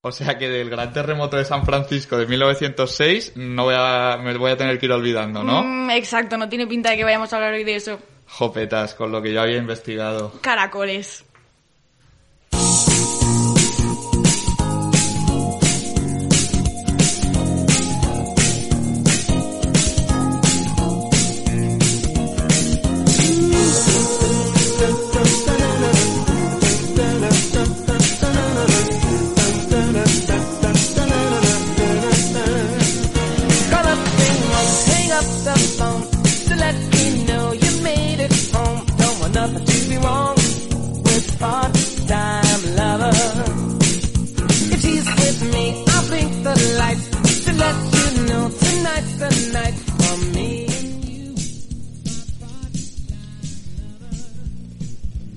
O sea que del gran terremoto de San Francisco de 1906 no voy a, me voy a tener que ir olvidando, ¿no? Mm, exacto, no tiene pinta de que vayamos a hablar hoy de eso. Jopetas, con lo que yo había investigado. Caracoles.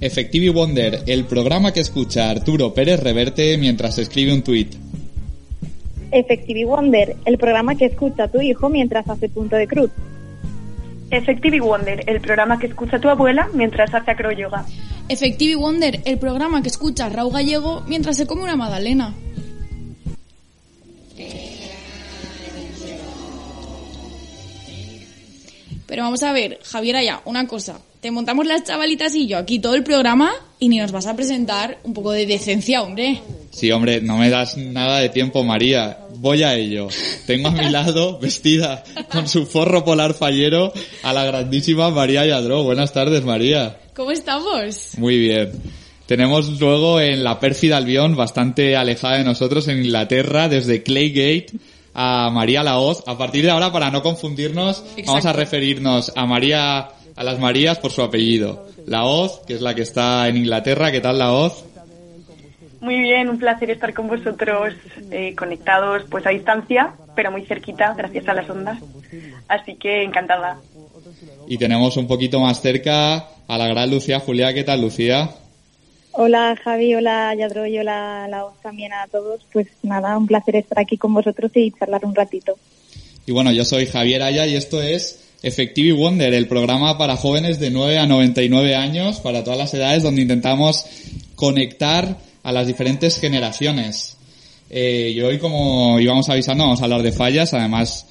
Effective Wonder, el programa que escucha Arturo Pérez Reverte mientras escribe un tuit. Effective Wonder, el programa que escucha tu hijo mientras hace punto de cruz. Effective Wonder, el programa que escucha tu abuela mientras hace acroyoga. Effective Wonder, el programa que escucha Raúl Gallego mientras se come una magdalena. Pero vamos a ver, Javier Aya, una cosa. Te montamos las chavalitas y yo aquí todo el programa y ni nos vas a presentar un poco de decencia, hombre. Sí, hombre, no me das nada de tiempo, María. Voy a ello. Tengo a mi lado, vestida con su forro polar fallero, a la grandísima María Yadró. Buenas tardes, María. ¿Cómo estamos? Muy bien. Tenemos luego en la pérfida Albión, bastante alejada de nosotros, en Inglaterra, desde Claygate, a María Laoz. A partir de ahora, para no confundirnos, vamos a referirnos a María, a las Marías por su apellido. Laoz, que es la que está en Inglaterra. ¿Qué tal, Laoz? Muy bien, un placer estar con vosotros eh, conectados pues a distancia, pero muy cerquita gracias a las ondas. Así que encantada. Y tenemos un poquito más cerca a la gran Lucía Julia. ¿Qué tal, Lucía? Hola Javi, hola Yadro y hola Laos también a todos. Pues nada, un placer estar aquí con vosotros y charlar un ratito. Y bueno, yo soy Javier Aya y esto es Effective Wonder, el programa para jóvenes de 9 a 99 años, para todas las edades, donde intentamos conectar a las diferentes generaciones. Eh, y hoy, como íbamos avisando, vamos a hablar de fallas, además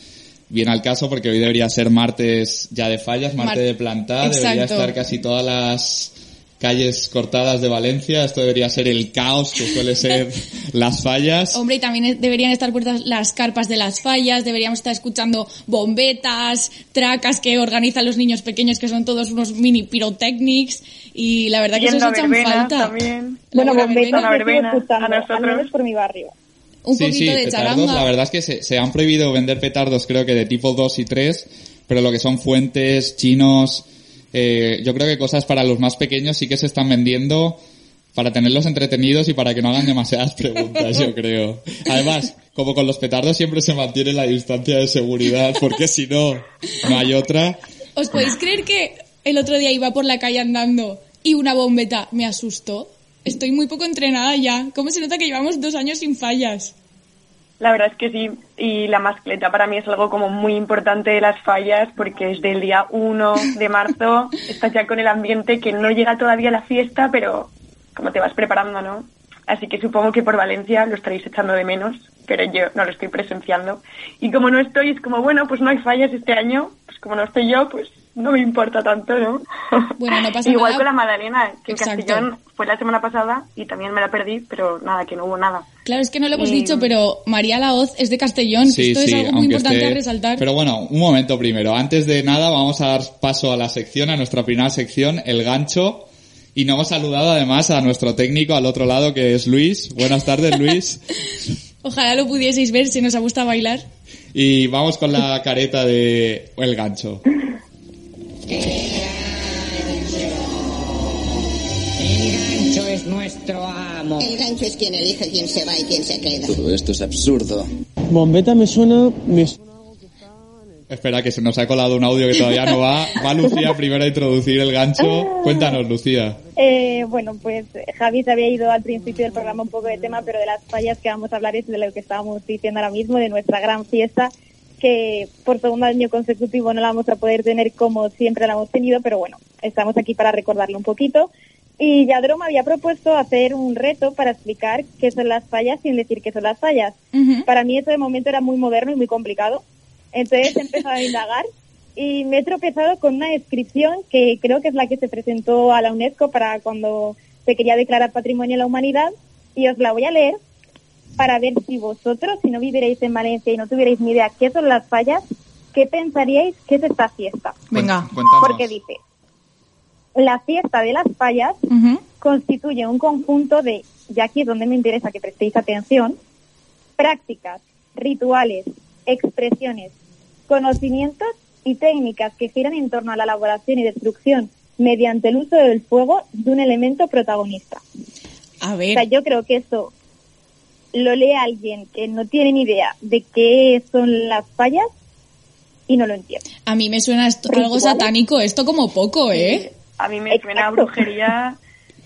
viene al caso porque hoy debería ser martes ya de fallas, martes Mar- de plantar, debería estar casi todas las calles cortadas de Valencia, esto debería ser el caos que suele ser las fallas. Hombre, y también deberían estar puestas las carpas de las fallas, deberíamos estar escuchando bombetas, tracas que organizan los niños pequeños, que son todos unos mini pyrotechnics, y la verdad que eso se echan verbena falta. también. Bueno, bombetas verbena, a nosotros. al menos por mi barrio. Un sí, poquito sí, de petardos, charanga. la verdad es que se, se han prohibido vender petardos creo que de tipo 2 y 3, pero lo que son fuentes, chinos, eh, yo creo que cosas para los más pequeños sí que se están vendiendo para tenerlos entretenidos y para que no hagan demasiadas preguntas, yo creo. Además, como con los petardos siempre se mantiene la distancia de seguridad, porque si no, no hay otra. ¿Os podéis creer que el otro día iba por la calle andando y una bombeta me asustó? Estoy muy poco entrenada ya. ¿Cómo se nota que llevamos dos años sin fallas? La verdad es que sí, y la mascleta para mí es algo como muy importante de las fallas porque es del día 1 de marzo, estás ya con el ambiente que no llega todavía la fiesta, pero como te vas preparando, ¿no? Así que supongo que por Valencia lo estaréis echando de menos, pero yo no lo estoy presenciando. Y como no estoy, es como, bueno, pues no hay fallas este año, pues como no estoy yo, pues no me importa tanto, ¿no? Bueno, no pasa Igual nada. con la Magdalena, que en. Castellón fue la semana pasada y también me la perdí, pero nada, que no hubo nada. Claro, es que no lo hemos Y- dicho, pero María Laoz es de Castellón. Sí, Esto sí, es algo muy importante esté- a resaltar. Pero bueno, un momento primero. Antes de nada, vamos a dar paso a la sección, a nuestra primera sección, el gancho. Y no hemos saludado además a nuestro técnico al otro lado, que es Luis. Buenas tardes, Luis. Ojalá lo pudieseis ver si nos gusta bailar. Y vamos con la careta de el gancho. El gancho es nuestro amo. El gancho es quien elige quién se va y quién se queda. Todo esto es absurdo. Bombeta me suena... Me suena... Espera, que se nos ha colado un audio que todavía no va. Va Lucía primero a introducir el gancho. Cuéntanos, Lucía. Eh, bueno, pues Javi se había ido al principio del programa un poco de tema, pero de las fallas que vamos a hablar es de lo que estábamos diciendo ahora mismo, de nuestra gran fiesta, que por segundo año consecutivo no la vamos a poder tener como siempre la hemos tenido, pero bueno, estamos aquí para recordarlo un poquito. Y Yadro me había propuesto hacer un reto para explicar qué son las fallas sin decir qué son las fallas. Para mí eso de momento era muy moderno y muy complicado. Entonces he empezado a indagar y me he tropezado con una descripción que creo que es la que se presentó a la UNESCO para cuando se quería declarar Patrimonio de la Humanidad y os la voy a leer para ver si vosotros, si no vivierais en Valencia y no tuvierais ni idea qué son las fallas, ¿qué pensaríais que es esta fiesta? Venga. Cuéntanos. Porque dice, la fiesta de las fallas constituye un conjunto de, y aquí es donde me interesa que prestéis atención, prácticas, rituales, expresiones, conocimientos y técnicas que giran en torno a la elaboración y destrucción mediante el uso del fuego de un elemento protagonista. A O ver, sea, yo creo que eso lo lee alguien que no tiene ni idea de qué son las fallas y no lo entiende. a mí me suena esto- algo Rituales. satánico, esto como poco, ¿eh? A mí me suena a brujería,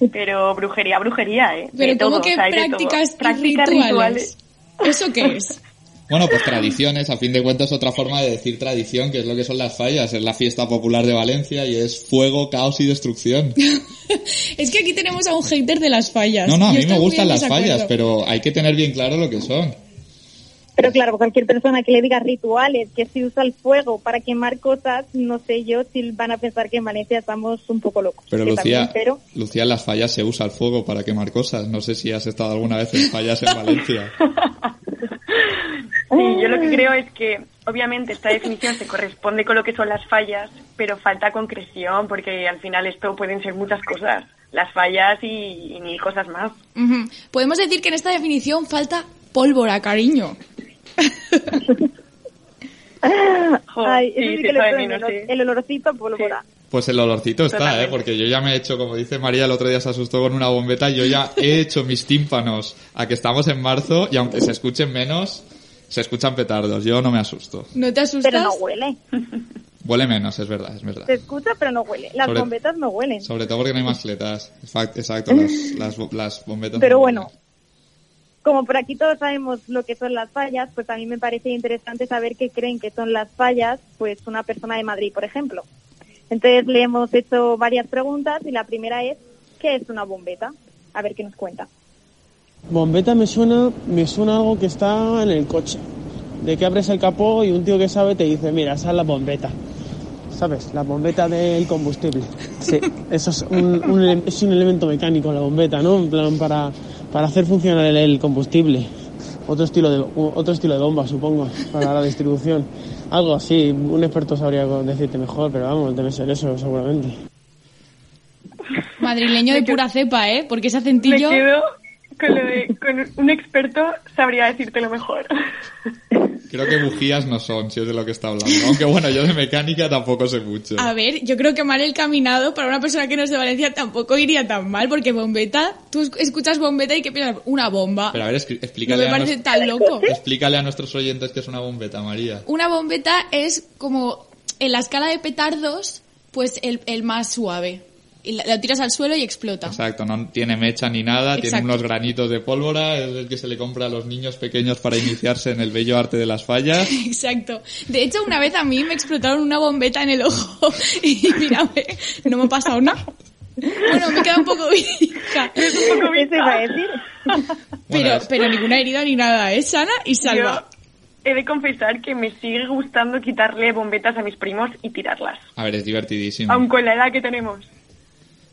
pero brujería, brujería, ¿eh? Pero De ¿cómo todo, que o sea, prácticas Prácticas, rituales? ¿Eso qué es? Bueno, pues tradiciones, a fin de cuentas, otra forma de decir tradición, que es lo que son las fallas. Es la fiesta popular de Valencia y es fuego, caos y destrucción. Es que aquí tenemos a un hater de las fallas. No, no, a mí me gustan las desacuerdo. fallas, pero hay que tener bien claro lo que son. Pero claro, cualquier persona que le diga rituales, que si usa el fuego para quemar cosas, no sé yo si van a pensar que en Valencia estamos un poco locos. Pero Lucía, también, pero Lucía, en las fallas se usa el fuego para quemar cosas. No sé si has estado alguna vez en fallas en Valencia. Sí, yo lo que creo es que obviamente esta definición se corresponde con lo que son las fallas, pero falta concreción porque al final esto pueden ser muchas cosas, las fallas y, y mil cosas más. Podemos decir que en esta definición falta pólvora, cariño. Ay, eso sí, sí que echo de menos, sí. el olorcito a pólvora. Pues el olorcito está, ¿eh? Porque yo ya me he hecho, como dice María, el otro día se asustó con una bombeta, yo ya he hecho mis tímpanos a que estamos en marzo y aunque se escuchen menos, se escuchan petardos. Yo no me asusto. ¿No te asustas? Pero no huele. Huele menos, es verdad, es verdad. Se escucha, pero no huele. Las Sobre- bombetas no huelen. Sobre todo porque no hay mascletas. Exacto, exacto las, las, las bombetas. Pero no bueno, como por aquí todos sabemos lo que son las fallas, pues a mí me parece interesante saber qué creen que son las fallas, pues una persona de Madrid, por ejemplo. Entonces le hemos hecho varias preguntas y la primera es, ¿qué es una bombeta? A ver qué nos cuenta. Bombeta me suena, me suena algo que está en el coche. De que abres el capó y un tío que sabe te dice, mira, esa es la bombeta. ¿Sabes? La bombeta del combustible. Sí, eso es un, es un elemento mecánico, la bombeta, ¿no? En plan, para, para hacer funcionar el, el combustible. Otro estilo, de, otro estilo de bomba, supongo, para la distribución. Algo así, un experto sabría decirte mejor, pero vamos, debe ser eso, seguramente. Madrileño de pura cepa, ¿eh? Porque ese acentillo... Me quedo con lo de con un experto sabría decirte lo mejor. Creo que bujías no son, si es de lo que está hablando. Aunque bueno, yo de mecánica tampoco sé mucho. A ver, yo creo que mal el caminado para una persona que no es de Valencia tampoco iría tan mal, porque bombeta, tú esc- escuchas bombeta y ¿qué piensas? Una bomba. Pero a ver, explícale, me a parece nos- tan loco. explícale a nuestros oyentes que es una bombeta, María. Una bombeta es como en la escala de petardos, pues el, el más suave. Y la- lo tiras al suelo y explota. Exacto, no tiene mecha ni nada, tiene Exacto. unos granitos de pólvora, es el que se le compra a los niños pequeños para iniciarse en el bello arte de las fallas. Exacto. De hecho, una vez a mí me explotaron una bombeta en el ojo y mírame, no me ha pasado nada. Bueno, me queda un poco vieja. un poco Eso iba a decir. Pero, pero ninguna herida ni nada, es sana y salva. Yo he de confesar que me sigue gustando quitarle bombetas a mis primos y tirarlas, A ver, es divertidísimo. aun con la edad que tenemos.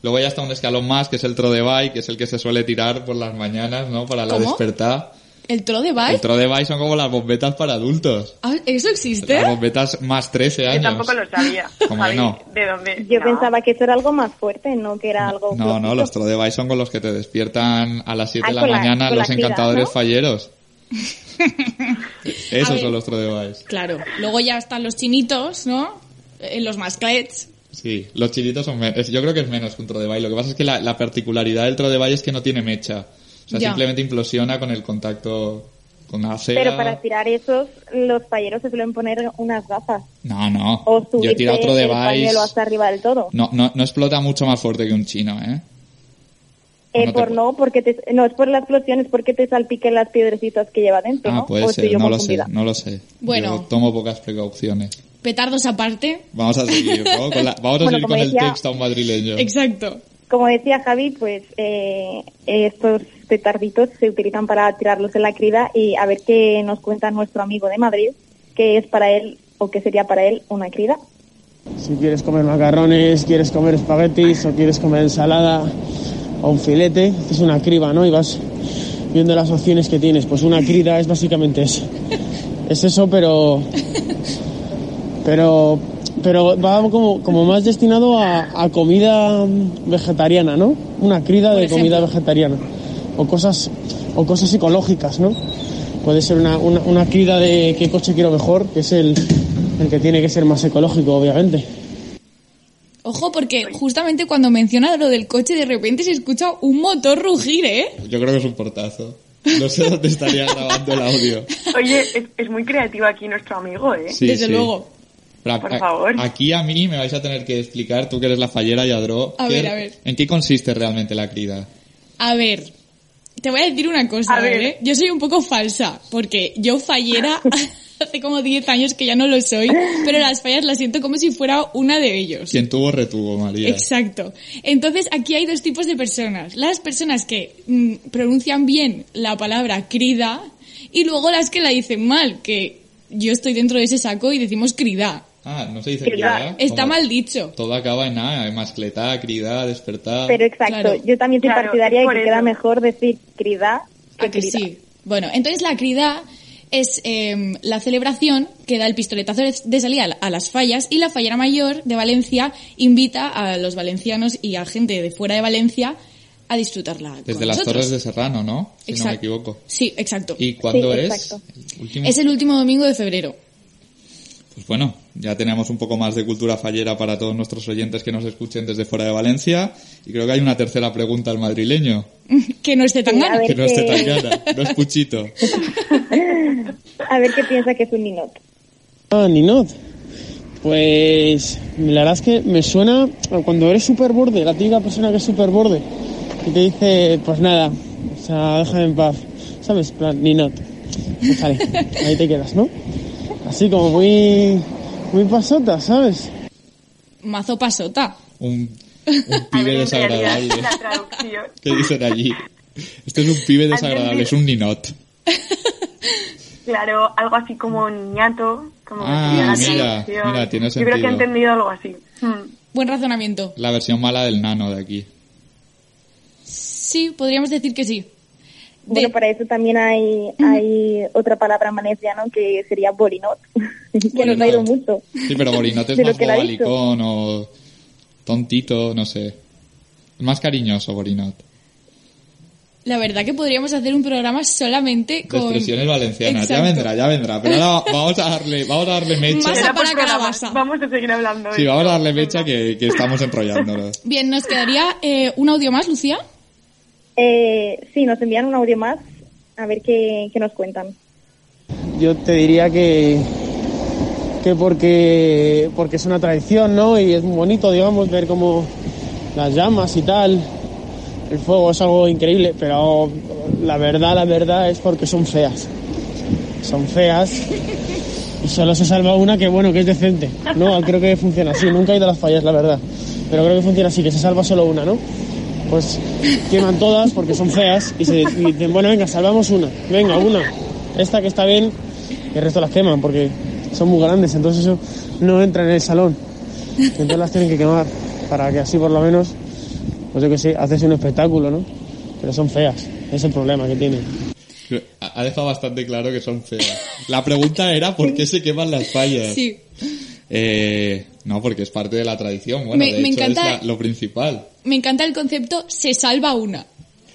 Luego ya está un escalón más, que es el tro de bike, que es el que se suele tirar por las mañanas, ¿no? Para la ¿Cómo? despertar. ¿El tro de bike? El tro de bike son como las bombetas para adultos. Ah, ¿Eso existe? Las bombetas más 13 Yo años. tampoco lo sabía. ¿Cómo que no? ¿De dónde? Yo No. pensaba que eso era algo más fuerte, no que era algo No, no, los tro de bike son con los que te despiertan a las 7 Ah, de la mañana la los encantadores ¿no? falleros. Esos ver. son los tro de bike. Claro. Luego ya están los chinitos, ¿no? Eh, los masclets, Sí, los chilitos son menos. Yo creo que es menos que un Trodebay. Lo que pasa es que la, la particularidad del Trodebay es que no tiene mecha. O sea, Ya. simplemente implosiona con el contacto con la. Pero para tirar esos, los falleros se suelen poner unas gafas. No, no. O Yo he tirado Trodebay. pañuelo hasta arriba del todo. No, no, no explota mucho más fuerte que un chino, ¿eh? Eh, no por no, porque te, no es por la explosión, es porque te salpiquen las piedrecitas que lleva dentro, Ah, ¿no? puede O ser, no lo sé, no lo sé. Bueno. Yo tomo pocas precauciones. Petardos aparte. Vamos a seguir, ¿no? Con la- vamos a Bueno, seguir con el texto a un madrileño. Exacto. Como decía Javi, pues eh, estos petarditos se utilizan para tirarlos en la crida y a ver qué nos cuenta nuestro amigo de Madrid, que es para él o que sería para él una crida. Si quieres comer macarrones, quieres comer espaguetis o quieres comer ensalada o un filete, haces una criba, ¿no? Y vas viendo las opciones que tienes. Pues una crida es básicamente eso. Es eso, pero. Pero. Pero va como, como más destinado a, a comida vegetariana, ¿no? Una crida de comida vegetariana. O cosas, o cosas psicológicas, ¿no? Puede ser una, una, una crida de qué coche quiero mejor, que es el, el que tiene que ser más ecológico, obviamente. Ojo, porque justamente cuando menciona lo del coche, de repente se escucha un motor rugir, ¿eh? Yo creo que es un portazo. No sé dónde estaría grabando el audio. Oye, es, es muy creativo aquí nuestro amigo, ¿eh? Sí, Desde sí. luego. Pero a- Por a- favor. Aquí a mí me vais a tener que explicar, tú que eres la fallera, Yadro, A qué- ver, a ver. ¿en qué consiste realmente la crida? A ver, te voy a decir una cosa, A ver. ¿vale? Yo soy un poco falsa, porque yo fallera hace como 10 años que ya no lo soy, pero las fallas las siento como si fuera una de ellos. Quien tuvo, retuvo, María. Exacto. Entonces, aquí hay dos tipos de personas. Las personas que mm, pronuncian bien la palabra crida y luego las que la dicen mal, que yo estoy dentro de ese saco y decimos crida. Ah, no se dice Crida. crida. Está mal dicho. Todo acaba en A, en mascletá, crida, despertar. Pero exacto, Claro. yo también soy Claro, partidaria de que queda mejor decir crida que ¿A que crida. sí? Bueno, entonces la crida es eh, la celebración que da el pistoletazo de- salida a la- a las fallas y la fallera mayor de Valencia invita a los valencianos y a gente de fuera de Valencia a disfrutarla. con Desde las nosotros. Torres de Serrano, ¿no? Si no me equivoco. Sí, exacto. ¿Y cuándo Sí, es? exacto. El último- Es el último domingo de febrero. Pues bueno, ya tenemos un poco más de cultura fallera para todos nuestros oyentes que nos escuchen desde fuera de Valencia. Y creo que hay una tercera pregunta al madrileño, que no esté tan gana. que no esté tan gana, no es Puchito. A ver qué piensa que es un ninot. Ah, Ninot. Pues la verdad es que me suena cuando eres super borde, la típica persona que es super borde y te dice, pues nada, o sea, déjame en paz, ¿sabes? Plan, Ninot. Pues vale, ahí te quedas, ¿no? Así como muy, muy pasota, ¿sabes? Mazo pasota. Un, un pibe desagradable. la. ¿Qué dicen allí? Este es un pibe desagradable, es un ninot. Claro, algo así como niñato, como Ah, mira, mira, tiene Yo creo que he sentido. entendido algo así. Hmm. Buen razonamiento. La versión mala del nano de aquí. Sí, podríamos decir que sí. Bueno, para eso también hay, hay otra palabra en valenciano que sería bolinot, que nos ha ido mucho. Sí, pero Borinot es más bobalicón o tontito, no sé. Más cariñoso Borinot. La verdad que podríamos hacer un programa solamente De con... expresiones valencianas. Ya vendrá, ya vendrá. Pero ahora vamos a darle, vamos a darle mecha. Más Será para calabaza. Vamos a seguir hablando. Sí, vamos a darle mecha que, que estamos enrollándonos. Bien, nos quedaría eh, un audio más, Lucía. Eh, sí, nos envían un audio más, a ver qué, qué nos cuentan. Yo te diría que, que porque, porque es una tradición, ¿no? Y es muy bonito, digamos, ver como las llamas y tal. El fuego es algo increíble, pero la verdad, la verdad es porque son feas. Son feas y solo se salva una que, bueno, que es decente. No, creo que funciona así. Nunca he ido a las fallas, la verdad. Pero creo que funciona así, que se salva solo una, ¿no? Pues queman todas porque son feas y se y dicen, bueno, venga, salvamos una. Venga, una. Esta que está bien y el resto las queman porque son muy grandes, entonces eso no entra en el salón. Entonces las tienen que quemar para que así por lo menos, pues yo que sé, haces un espectáculo, ¿no? Pero son feas, es el problema que tienen. Ha dejado bastante claro que son feas. La pregunta era ¿por qué se queman las fallas? Sí. Eh, no, porque es parte de la tradición. Bueno, Me- de me hecho encanta- es la- lo principal. Me encanta el concepto se salva una.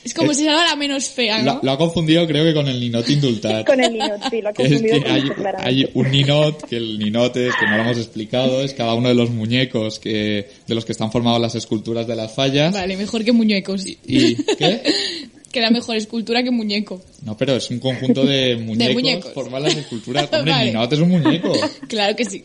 Es como Eh, si salga la menos fea, Lo, ¿no? lo ha confundido creo que con el ninot indultat. Con el ninot, sí, lo ha es confundido que con hay, esto, claramente. hay un ninot, que el ninot es, que no lo hemos explicado, es cada uno de los muñecos que, de los que están formados las esculturas de las fallas. Vale, mejor que muñecos. ¿Y qué? Queda mejor escultura que muñeco. No, pero es un conjunto de muñecos, muñecos. forman las esculturas. Hombre, Vale. el ninot es un muñeco. Claro que sí.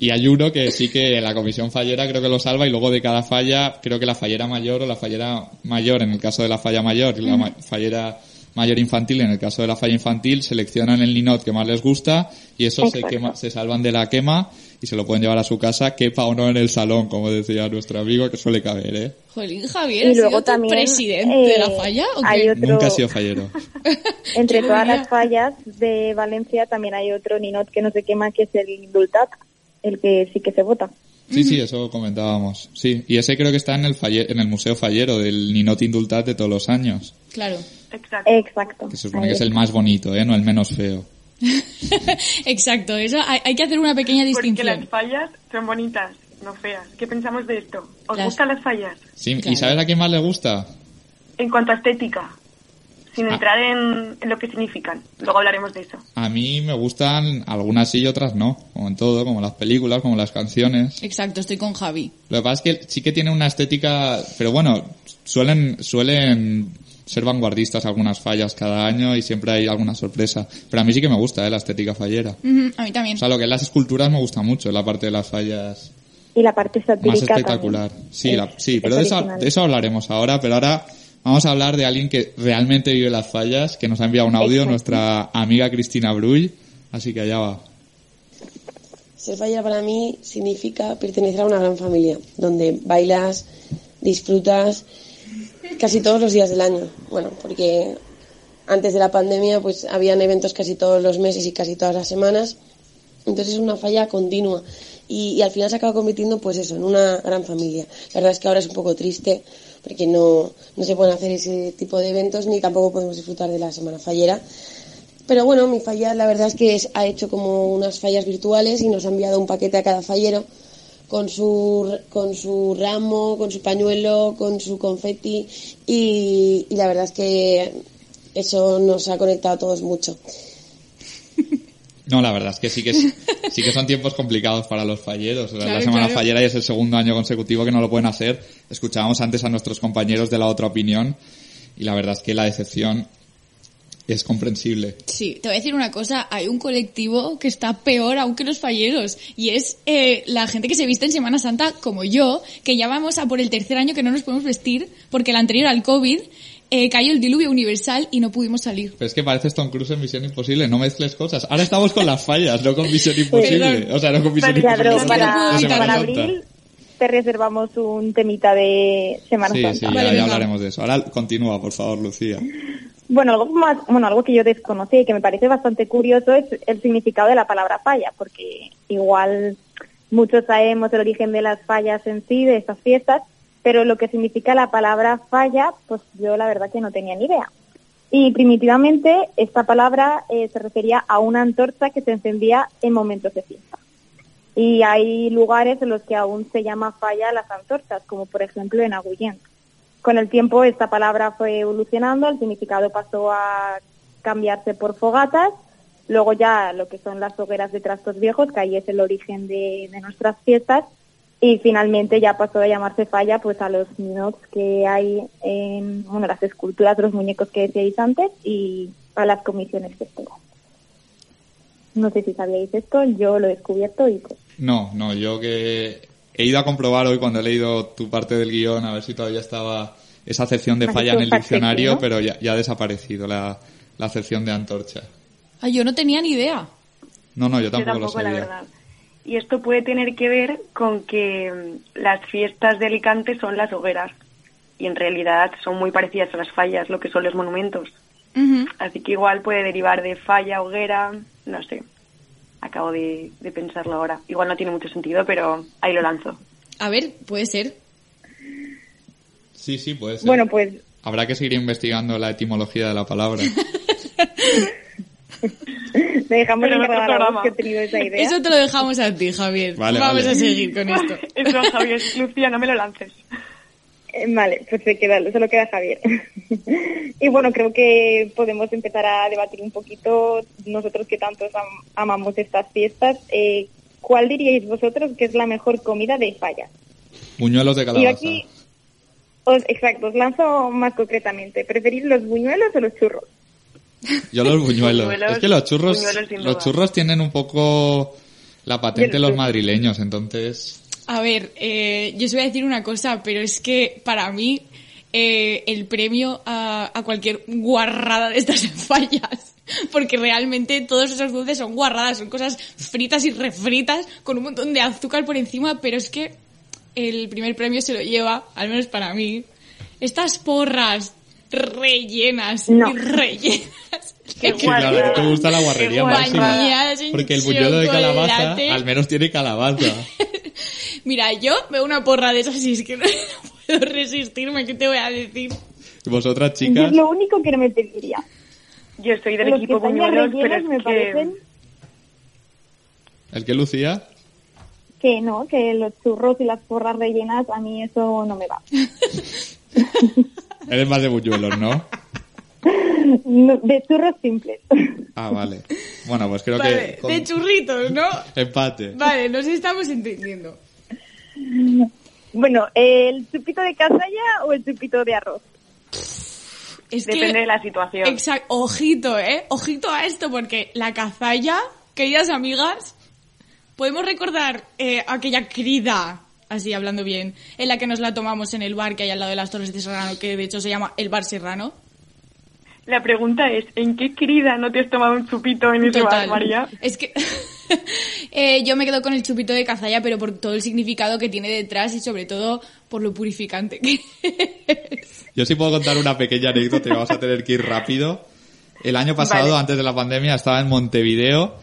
Y hay uno que sí que la comisión fallera creo que lo salva y luego de cada falla, creo que la fallera mayor o la fallera mayor en el caso de la falla mayor y la ma- fallera mayor infantil en el caso de la falla infantil seleccionan el ninot que más les gusta y eso se quema, se salvan de la quema y se lo pueden llevar a su casa, quepa o no en el salón, como decía nuestro amigo, que suele caber, ¿eh? Jolín, Javier, ¿has luego también, presidente de la eh, falla o qué? hay otro- Nunca he sido fallero. Entre todas las fallas de Valencia también hay otro ninot que no se quema, que es el indultat, el que sí que se vota. Sí, sí, eso comentábamos. Sí, y ese creo que está en el falle- en el Museo Fallero del Ninot Indultat de todos los años, Claro. Exacto. Exacto. que se supone que es el más bonito, ¿eh? No el menos feo. Exacto, eso hay, hay que hacer una pequeña Porque distinción. las fallas son bonitas, no feas. ¿Qué pensamos de esto? ¿Os Las- gustan las fallas? Sí, Claro. ¿y sabes a quién más le gusta? En cuanto a estética, sin Ah. entrar en, en lo que significan. Luego hablaremos de eso. A mí me gustan algunas sí y otras no, como en todo, como las películas, como las canciones. Exacto, estoy con Javi. Lo que pasa es que sí que tiene una estética, pero bueno, suelen, suelen ser vanguardistas algunas fallas cada año y siempre hay alguna sorpresa. Pero a mí sí que me gusta, ¿eh? La estética fallera. A mí también. O sea, lo que es las esculturas me gusta mucho, la parte de las fallas Y la parte satírica más espectacular. también. Sí, Es- la- sí, es pero de eso, original. de eso hablaremos ahora, pero ahora vamos a hablar de alguien que realmente vive las fallas, que nos ha enviado un audio, Exacto. nuestra amiga Cristina Brull, así que allá va. Ser fallera para mí significa pertenecer a una gran familia, donde bailas, disfrutas casi todos los días del año. Bueno, porque antes de la pandemia pues habían eventos casi todos los meses y casi todas las semanas. Entonces es una falla continua y, al final se acaba convirtiendo pues eso, en una gran familia. La verdad es que ahora es un poco triste porque no, no se pueden hacer ese tipo de eventos ni tampoco podemos disfrutar de la semana fallera. Pero bueno, mi falla la verdad es que es- ha hecho como unas fallas virtuales y nos ha enviado un paquete a cada fallero con su, con su ramo, con su pañuelo, con su confeti y, y la verdad es que eso nos ha conectado a todos mucho. No, la verdad es que sí que sí que son tiempos complicados para los falleros. Claro, la semana claro. fallera y es el segundo año consecutivo que no lo pueden hacer. Escuchábamos antes a nuestros compañeros de la otra opinión y la verdad es que la decepción es comprensible. Sí, te voy a decir una cosa, hay un colectivo que está peor aún que los falleros y es eh, la gente que se viste en Semana Santa como yo, que ya vamos a por el tercer año que no nos podemos vestir porque el anterior al COVID eh, cayó el diluvio universal y no pudimos salir. Pero es que pareces Tom Cruise en Misión Imposible, no mezcles cosas. Ahora estamos con las fallas, no con Misión Imposible. O sea, no con Misión Imposible. No para, para abril te reservamos un temita de Semana Sí, Santa. sí, Vale, ya, ya hablaremos de eso. Ahora continúa, por favor, Lucía. Bueno, algo más, bueno, algo que yo desconocí y que me parece bastante curioso es el significado de la palabra falla, porque igual muchos sabemos el origen de las fallas en sí, de estas fiestas, pero lo que significa la palabra falla, pues yo la verdad que no tenía ni idea. Y primitivamente esta palabra eh, se refería a una antorcha que se encendía en momentos de fiesta. Y hay lugares en los que aún se llama falla las antorchas, como por ejemplo en Agullent. Con el tiempo esta palabra fue evolucionando, el significado pasó a cambiarse por fogatas, luego ya lo que son las hogueras de trastos viejos, que ahí es el origen de nuestras fiestas, y finalmente ya pasó a llamarse falla pues a los ninots que hay en bueno, las esculturas de los muñecos que decíais antes y a las comisiones festeras. No sé si sabíais esto, yo lo he descubierto y pues No, no, yo que he ido a comprobar hoy cuando he leído tu parte del guion a ver si todavía estaba esa acepción de falla en el diccionario, ¿no? pero ya, ya ha desaparecido la, la acepción de antorcha. Ah, yo no tenía ni idea. No, no, yo Yo tampoco, tampoco, lo la sabía. verdad. Y esto puede tener que ver con que mm, las fiestas de Alicante son las hogueras y en realidad son muy parecidas a las fallas, lo que son los monumentos. Así que igual puede derivar de falla, hoguera, no sé. Acabo de, de pensarlo ahora. Igual no tiene mucho sentido, pero ahí lo lanzo. A ver, puede ser. Sí, sí, puede ser. bueno pues Habrá que seguir investigando la etimología de la palabra. dejamos Pero en otro encargada a la programa. voz que ha tenido esa idea. Eso te lo dejamos a ti, Javier. Vale, Vamos vale. a seguir con esto. Eso, Javier, Lucía, no me lo lances. Eh, Vale, pues se queda, solo queda Javier. y bueno, creo que podemos empezar a debatir un poquito, nosotros que tanto am- amamos estas fiestas, eh, ¿cuál diríais vosotros que es la mejor comida de fallas? Buñuelos de Y calabaza. aquí, os, exacto, os lanzo más concretamente. ¿Preferís los buñuelos o los churros? Yo los buñuelos. Buñuelos- es que los churros, los churros tienen un poco la patente de los madrileños, entonces... A ver, eh, yo os voy a decir una cosa, pero es que para mí eh, el premio a, a cualquier guarrada de estas fallas, porque realmente todos esos dulces son guarradas, son cosas fritas y refritas con un montón de azúcar por encima, pero es que el primer premio se lo lleva, al menos para mí, estas porras rellenas No. y rellenas. Qué Sí, claro, a ti te gusta la guarrería máxima. Porque el buñuelo de calabaza al menos tiene calabaza. Mira, yo veo una porra de esas y es que no, puedo resistirme, ¿qué te voy a decir? ¿Y vosotras, Yo chicas? es lo único que no me pediría. Yo soy del Los equipo buñuelos, pero es me que... parecen ¿El que Lucía? que no, que los churros y las porras rellenas, a mí eso no me va. Eres más de buñuelos, ¿no? No, De churros simples. Ah, vale. Bueno, pues creo Vale, que... con- de churritos, ¿no? Empate. Vale, nos estamos entendiendo. Bueno, ¿el chupito de casalla o el chupito de arroz? Es Depende que... de la situación. Exacto, ojito, ¿eh? Ojito a esto, porque la cazalla, queridas amigas, podemos recordar eh, aquella crida, así hablando bien, en la que nos la tomamos en el bar que hay al lado de las Torres de Serrano, que de hecho se llama el Bar Serrano. La pregunta es, ¿en qué querida no te has tomado un chupito en ese bar, Total. María? Es que eh, yo me quedo con el chupito de cazalla, pero por todo el significado que tiene detrás y sobre todo por lo purificante que es. Yo sí puedo contar una pequeña anécdota y vamos a tener que ir rápido. El año pasado, Vale. antes de la pandemia, estaba en Montevideo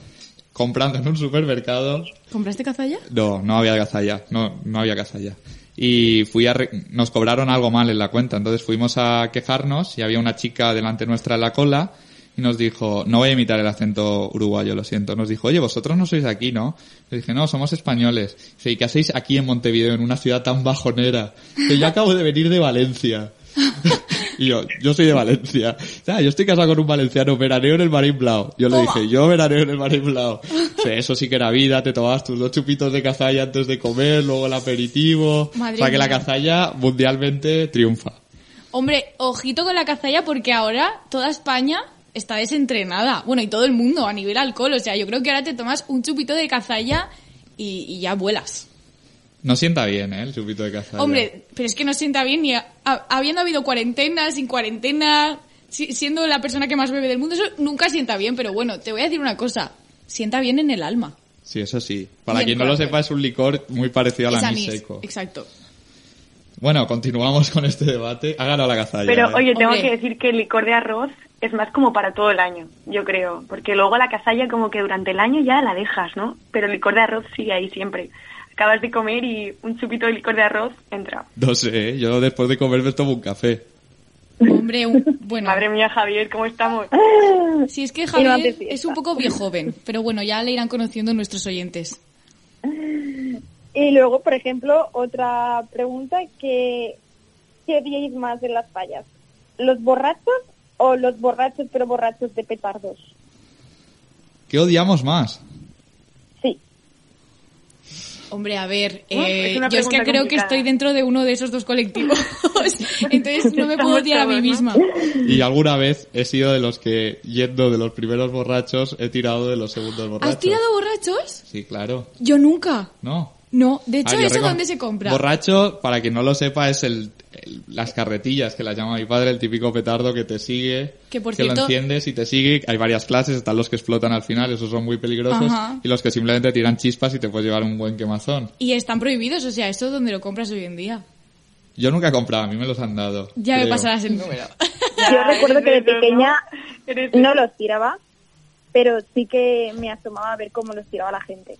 comprando en un supermercado ¿Compraste cazalla? No, no había cazalla, no, no había cazalla. Y fui a re- nos cobraron algo mal en la cuenta, entonces fuimos a quejarnos y había una chica delante nuestra en la cola y nos dijo, no voy a imitar el acento uruguayo, lo siento, nos dijo, oye, vosotros no sois de aquí, ¿no? Le dije, no, somos españoles. Dice, ¿y qué hacéis aquí en Montevideo, en una ciudad tan bajonera? Que yo acabo de venir de Valencia. y yo, yo soy de Valencia. Ah, yo estoy casado con un valenciano, veraneo en el Marín Blau. Yo le dije, yo veraneo en el Marín Blau. Dice, eso sí que era vida, te tomabas tus dos chupitos de cazalla antes de comer, luego el aperitivo. Madre o sea que la cazalla mundialmente triunfa. Hombre, ojito con la cazalla porque ahora toda España está desentrenada. Bueno, y todo el mundo a nivel alcohol. O sea, yo creo que ahora te tomas un chupito de cazalla y, y ya vuelas. No sienta bien, ¿eh? El chupito de cazalla. Hombre, pero es que no sienta bien ni a- a- habiendo habido cuarentena, sin cuarentena, si- siendo la persona que más bebe del mundo, eso nunca sienta bien. Pero bueno, te voy a decir una cosa. Sienta bien en el alma. Sí, eso sí. Para quien no lo sepa, es un licor muy parecido al anís seco. Exacto. Bueno, continuamos con este debate. Ha ganado la cazalla. Pero ¿eh? oye, tengo Hombre. que decir que el licor de arroz es más como para todo el año, yo creo. Porque luego la casalla como que durante el año ya la dejas, ¿no? Pero el licor de arroz sigue ahí siempre. Acabas de comer y un chupito de licor de arroz entra. No sé, yo después de comer me tomo un café. Hombre, un- bueno. Madre mía, Javier, ¿cómo estamos? Si es que Javier es un poco viejo joven, pero bueno, ya le irán conociendo nuestros oyentes. Y luego, por ejemplo, otra pregunta que ¿qué odiáis más de las fallas? ¿Los borrachos o los borrachos pero borrachos de petardos? ¿Qué odiamos más? Hombre, a ver, eh, es una yo es que creo que estoy dentro de uno de esos dos colectivos, entonces no me puedo odiar a mí misma. Y alguna vez he sido de los que, yendo de los primeros borrachos, he tirado de los segundos borrachos. ¿Has tirado borrachos? Sí, claro. Yo nunca. No. No, de hecho, Ah, ¿eso dónde se compra? Borracho, para quien no lo sepa, es el, el- las carretillas que las llama mi padre, el típico petardo que te sigue, Que, por lo cierto- enciendes y te sigue. Hay varias clases, están los que explotan al final, esos son muy peligrosos, Ajá. y los que simplemente tiran chispas y te puedes llevar un buen quemazón. Y están prohibidos, o sea, ¿eso dónde lo compras hoy en día? Yo nunca he comprado, a mí me los han dado. Ya me creo. pasarás el número. Yo recuerdo que de pequeña ¿no? Los tiraba, pero sí que me asomaba a ver cómo los tiraba la gente.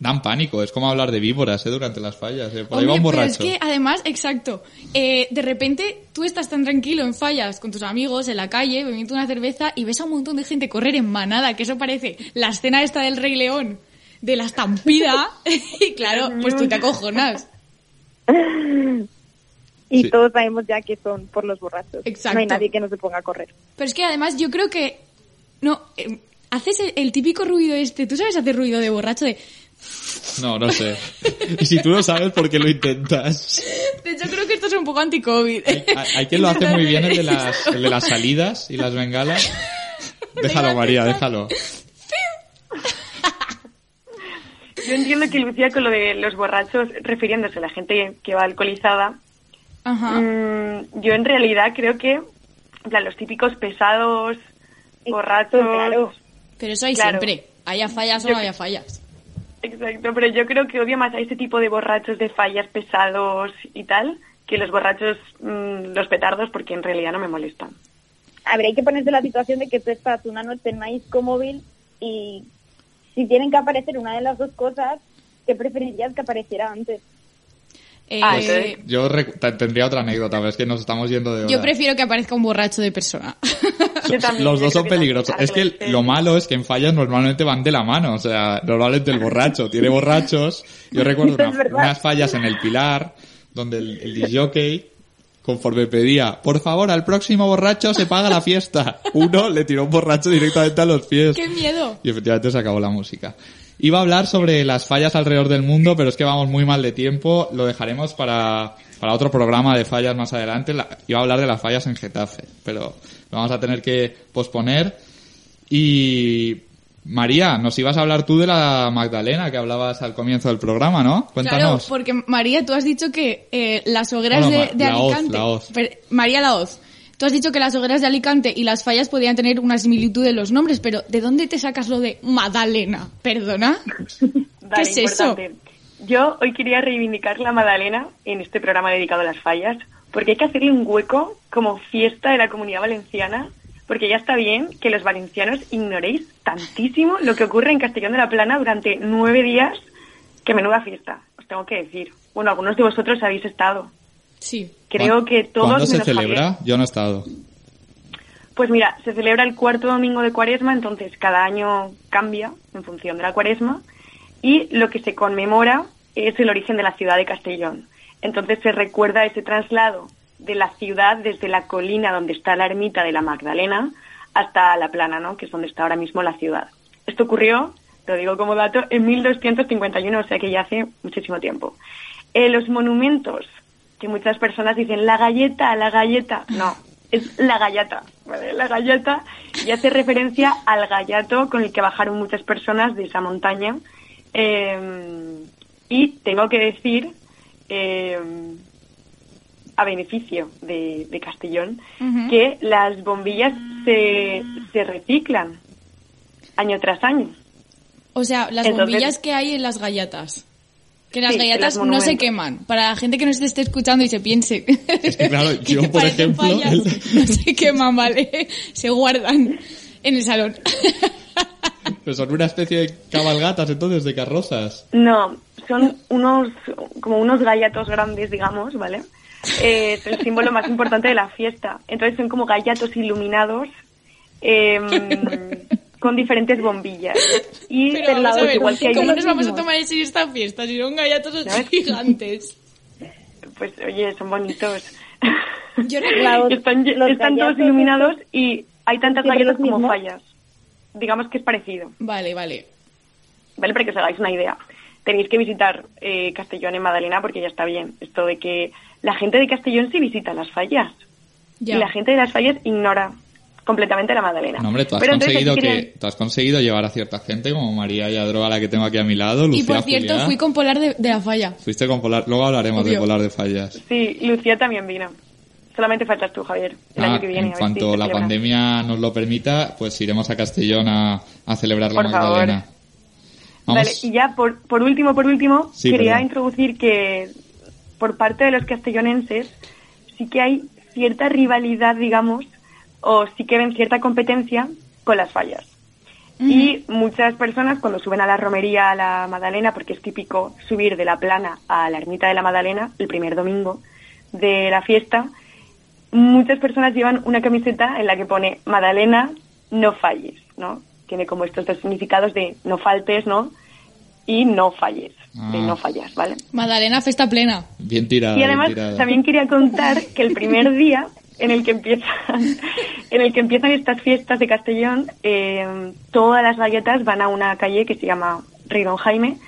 Dan pánico, es como hablar de víboras, ¿eh? Durante las fallas, ¿eh? Por ahí va un pero borracho. es que además, exacto, eh, de repente tú estás tan tranquilo en fallas con tus amigos en la calle, bebiendo una cerveza y ves a un montón de gente correr en manada, que eso parece la escena esta del Rey León, de la estampida, y claro, pues tú te acojonas. Y Sí. todos sabemos ya que son por los borrachos. Exacto. No hay nadie que no se ponga a correr. Pero es que además yo creo que... No, eh, haces el, el típico ruido este. ¿Tú sabes hacer ruido de borracho? De... No, no sé. Y si tú no sabes por qué lo intentas. De hecho, creo que esto es un poco anti-COVID. Hay, hay quien lo hace muy bien el de las, el de las salidas y las bengalas. Déjalo, María, déjalo. Yo entiendo que Lucía con lo de los borrachos, refiriéndose a la gente que va alcoholizada, Ajá. mm, yo en realidad creo que, en plan, los típicos pesados, borrachos... Claro. Pero eso hay Claro. siempre. Haya fallas o Yo- no haya fallas. Exacto, pero yo creo que odio más a ese tipo de borrachos de fallas pesados y tal, que los borrachos, mm, los petardos, porque en realidad no me molestan. A ver, hay que ponerse la situación de que tú estás una noche en una disco móvil y si tienen que aparecer una de las dos cosas, ¿qué preferirías que apareciera antes? Eh, Ah, Yo tendría otra anécdota, pero es que nos estamos yendo de hora. yo prefiero que aparezca un borracho de persona. Los dos son peligrosos. Es que lo malo es que en fallas normalmente van de la mano. O sea, normalmente el borracho tiene borrachos. Yo recuerdo una- unas fallas en el Pilar, donde el, el disjockey, conforme pedía, por favor, al próximo borracho se paga la fiesta. Uno le tiró un borracho directamente a los pies. ¡Qué miedo! Y efectivamente se acabó la música. Iba a hablar sobre las fallas alrededor del mundo, pero es que vamos muy mal de tiempo. Lo dejaremos para, para otro programa de fallas más adelante. La- iba a hablar de las fallas en Getafe, pero lo vamos a tener que posponer. Y María, nos ibas a hablar tú de la Magdalena que hablabas al comienzo del programa, ¿no? Claro, Cuéntanos. porque María, tú has dicho que eh, las hogueras Bueno, de, de la Alicante... la. Pero- María Laoz, tú has dicho que las hogueras de Alicante y las fallas podían tener una similitud en los nombres, pero ¿de dónde te sacas lo de Madalena? ¿Perdona? ¿Qué es eso? importante. Yo hoy quería reivindicar la Madalena en este programa dedicado a las fallas, porque hay que hacerle un hueco como fiesta de la comunidad valenciana, porque ya está bien que los valencianos ignoréis tantísimo lo que ocurre en Castellón de la Plana durante nueve días, que menuda fiesta, os tengo que decir. Bueno, algunos de vosotros habéis estado. Sí. Creo que todos ¿Cuándo se celebra? Javier. Yo no he estado. Pues mira, se celebra el cuarto domingo de cuaresma, entonces cada año cambia en función de la cuaresma y lo que se conmemora es el origen de la ciudad de Castellón. Entonces se recuerda ese traslado de la ciudad desde la colina donde está la ermita de la Magdalena hasta la plana, ¿no? que es donde está ahora mismo la ciudad. Esto ocurrió, lo digo como dato, en 1251, o sea que ya hace muchísimo tiempo. Eh, los monumentos, que muchas personas dicen la galleta, la galleta, no, es la gallata, ¿vale? La gallata y hace referencia al gallato con el que bajaron muchas personas de esa montaña. Eh, y tengo que decir, eh, a beneficio de, de Castellón, que las bombillas se, se reciclan año tras año. O sea, las Entonces- bombillas que hay en las gallatas. Que las Sí, no se queman. Para la gente que nos esté escuchando y se piense. Es que claro, que yo, por ejemplo, fallas, no se queman, ¿vale? Se guardan en el salón. Pero son una especie de cabalgatas entonces, de carrozas. No, son unos, como unos gallatos grandes, digamos, ¿vale? Eh, es el símbolo más importante de la fiesta. Entonces son como gallatos iluminados em, con diferentes bombillas. Y Pero del lado, ver, igual que hay ¿cómo nos vamos a tomar serio esta fiesta si son gallatos así ¿Sabes? gigantes? Pues oye, son bonitos. Yo no- están los están todos iluminados y hay tantas ¿Siempre galletas como mismos? fallas. Digamos que es parecido. Vale, vale. ¿vale? Para que os hagáis una idea. Tenéis que visitar eh, Castellón en Madalena porque ya está bien. Esto de que la gente de Castellón sí visita las fallas. Ya. Y la gente de las fallas ignora completamente la Magdalena. No, hombre, tú has, Pero entonces conseguido que, querían- tú has conseguido llevar a cierta gente como María Yadro, a la que tengo aquí a mi lado, Lucía Y por cierto, fui con Polar de, de la falla. Fuiste con Polar, luego hablaremos de Obvio. Polar de Fallas. Sí, Lucía también vino. Solamente faltas tú, Javier, el Ah, año que viene. a en ver cuanto si la celebra. pandemia nos lo permita, pues iremos a Castellón a, a celebrar la Por favor. Magdalena. Vale, y ya por, por último, por último, Sí, quería perdón. introducir que por parte de los castellonenses sí que hay cierta rivalidad, digamos, o sí que ven cierta competencia con las fallas. Y muchas personas cuando suben a la romería a la Madalena, porque es típico subir de la plana a la ermita de la Madalena el primer domingo de la fiesta, muchas personas llevan una camiseta en la que pone Madalena, no falles, ¿no? Tiene como estos dos significados de no faltes, ¿no? y no falles, de Ah. no fallas, ¿vale? Magdalena, festa plena. Bien tirada. Y además bien tirada. también quería contar que el primer día en el que empiezan, en el que empiezan estas fiestas de Castellón, eh, todas las galletas van a una calle que se llama Rey Don Jaime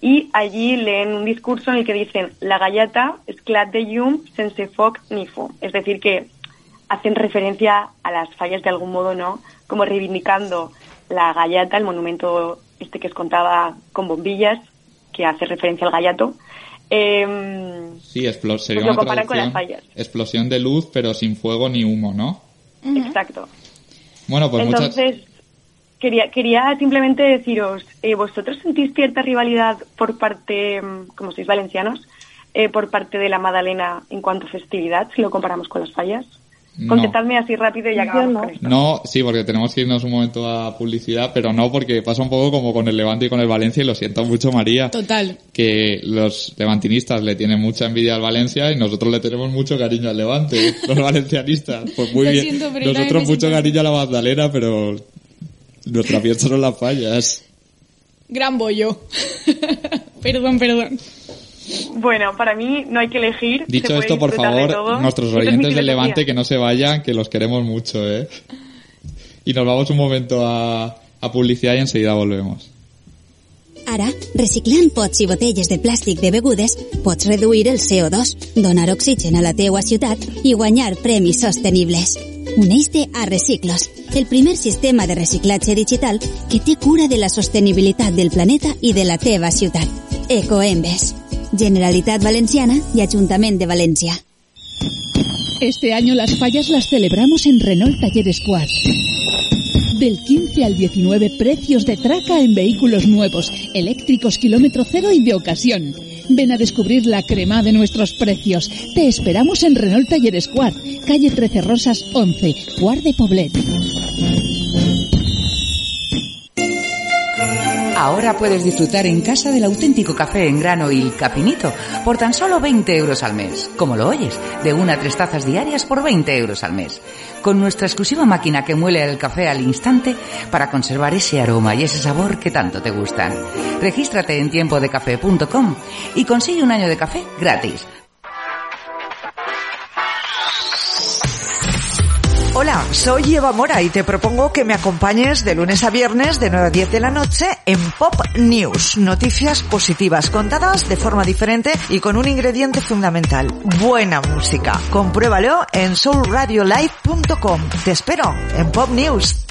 y allí leen un discurso en el que dicen la galleta es clat de llum sense foc ni fum. Es decir, que hacen referencia a las fallas de algún modo, ¿no? Como reivindicando la galleta, el monumento este que os contaba con bombillas, que hace referencia al gallato. Eh, Sí, sería Pues lo una compara con las traducción. fallas. Explosión de luz, pero sin fuego ni humo, ¿no? Exacto. Bueno, pues muchas... Entonces, quería, quería simplemente deciros, eh, ¿vosotros sentís cierta rivalidad por parte, mm, como sois valencianos, eh, por parte de la Madalena en cuanto a festividad, si lo comparamos con las fallas? No. Contestadme así rápido y ya acabamos no. con esto. No, sí, porque tenemos que irnos un momento a publicidad, pero no porque pasa un poco como con el Levante y con el Valencia y lo siento mucho, María. Total. Que los levantinistas le tienen mucha envidia al Valencia y nosotros le tenemos mucho cariño al Levante, los valencianistas. Pues muy Lo bien. siento, nosotros mucho siento- cariño a la Magdalena, pero nuestra fiesta son las fallas. Gran bollo. perdón, perdón. Bueno, para mí no hay que elegir. Dicho esto, por favor, nuestros Esta es oyentes del. Levante que no se vayan, que los queremos mucho, ¿eh? Y nos vamos un momento a, a publicidad y enseguida volvemos. Ara, reciclant pots i botelles de plàstic de begudes, pots reduir el CO2, donar oxigen a la teua ciutat i guanyar premis sostenibles. Uneix-te a Reciclos, el primer sistema de reciclatge digital que té cura de la sostenibilitat del planeta i de la teva ciutat. Ecoembes. Generalitat Valenciana i Ajuntament de València. Este año las fallas las celebramos en Renault Talleres Quad. Del 15 al 19 precios de traca en vehículos nuevos, eléctricos kilómetro cero y de ocasión. Ven a descubrir la crema de nuestros precios. Te esperamos en Renault Talleres Quad, calle 13 Rosas 11, Quart de Poblet. Ahora puedes disfrutar en casa del auténtico café en grano y capinito por tan solo 20 euros al mes. Como lo oyes, de una a tres tazas diarias por 20 euros al mes. Con nuestra exclusiva máquina que muele el café al instante para conservar ese aroma y ese sabor que tanto te gustan. Regístrate en tiempodecafé.com y consigue un año de café gratis. Hola, soy Eva Mora y te propongo que me acompañes de lunes a viernes de 9 a 10 de la noche en Pop News. Noticias positivas contadas de forma diferente y con un ingrediente fundamental. Buena música. Compruébalo en soulradiolive.com. Te espero en Pop News.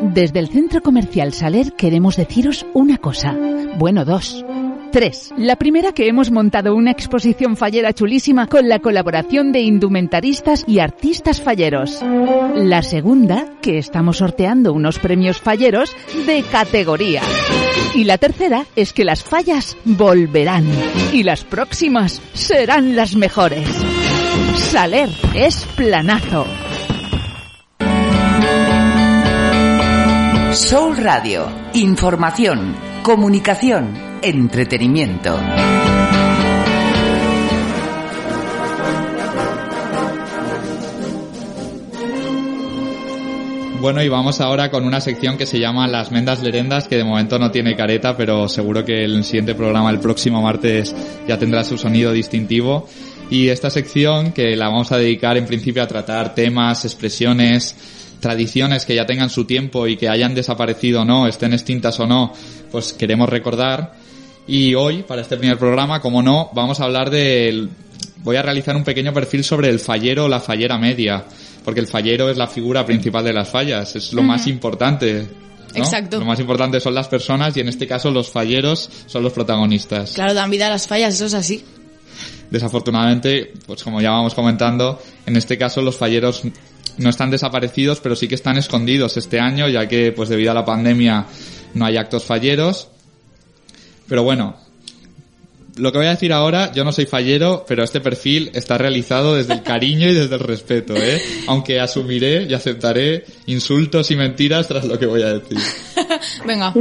Desde el Centro Comercial Saler queremos deciros una cosa. Bueno, dos. Tres. La primera que hemos montado una exposición fallera chulísima con la colaboración de indumentaristas y artistas falleros. La segunda, que estamos sorteando unos premios falleros de categoría. Y la tercera es que las fallas volverán. Y las próximas serán las mejores. Saler es planazo. Soul Radio. Información, comunicación, entretenimiento. Bueno, y vamos ahora con una sección que se llama Las Mendas Lerendas, que de momento no tiene careta, pero seguro que el siguiente programa, el próximo martes, ya tendrá su sonido distintivo. Y esta sección, que la vamos a dedicar en principio a tratar temas, expresiones, tradiciones que ya tengan su tiempo y que hayan desaparecido o no, estén extintas o no, pues queremos recordar. Y hoy, para este primer programa, como no, vamos a hablar del... Voy a realizar un pequeño perfil sobre el fallero o la fallera media, porque el fallero es la figura principal de las fallas, es lo más importante. ¿no? Exacto. Lo más importante son las personas y en este caso los falleros son los protagonistas. Claro, dan vida a las fallas, eso es así. Desafortunadamente, pues como ya vamos comentando, en este caso los falleros no están desaparecidos, pero sí que están escondidos este año, ya que pues debido a la pandemia no hay actos falleros. Pero bueno, lo que voy a decir ahora, yo no soy fallero, pero este perfil está realizado desde el cariño y desde el respeto, ¿eh? Aunque asumiré y aceptaré insultos y mentiras tras lo que voy a decir. Venga.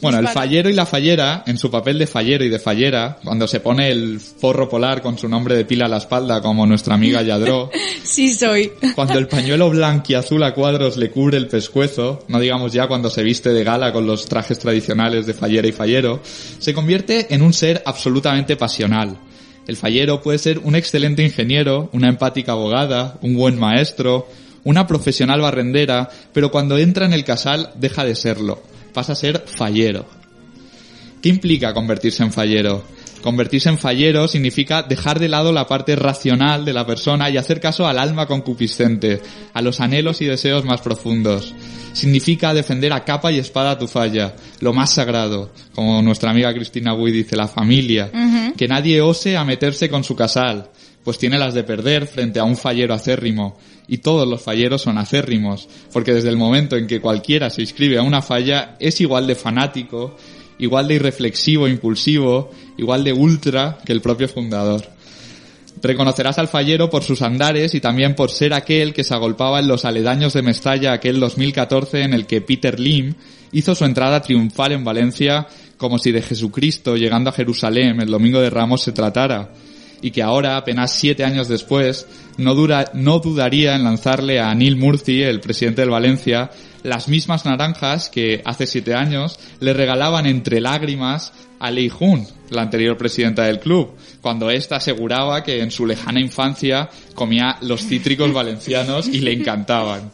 Bueno, el fallero y la fallera, en su papel de fallero y de fallera, cuando se pone el forro polar con su nombre de pila a la espalda, como nuestra amiga Yadró, Sí soy. cuando el pañuelo blanquiazul a cuadros le cubre el pescuezo, no digamos ya cuando se viste de gala con los trajes tradicionales de fallera y fallero, se convierte en un ser absolutamente pasional. El fallero puede ser un excelente ingeniero, una empática abogada, un buen maestro, una profesional barrendera, pero cuando entra en el casal deja de serlo, pasa a ser fallero. ¿Qué implica convertirse en fallero? Convertirse en fallero significa dejar de lado la parte racional de la persona y hacer caso al alma concupiscente, a los anhelos y deseos más profundos. Significa defender a capa y espada tu falla, lo más sagrado, como nuestra amiga Cristina Buy dice, la familia. Que nadie ose a meterse con su casal, pues tiene las de perder frente a un fallero acérrimo. Y todos los falleros son acérrimos, porque desde el momento en que cualquiera se inscribe a una falla es igual de fanático, igual de irreflexivo, impulsivo, igual de ultra que el propio fundador. Reconocerás al fallero por sus andares y también por ser aquel que se agolpaba en los aledaños de Mestalla aquel 2014 en el que Peter Lim hizo su entrada triunfal en Valencia como si de Jesucristo llegando a Jerusalén el domingo de Ramos se tratara y que ahora, apenas siete años después, no, dura, no dudaría en lanzarle a Neil Murphy, el presidente del Valencia, las mismas naranjas que hace siete años le regalaban entre lágrimas a Lei Jun, la anterior presidenta del club, cuando ésta aseguraba que en su lejana infancia comía los cítricos valencianos y le encantaban.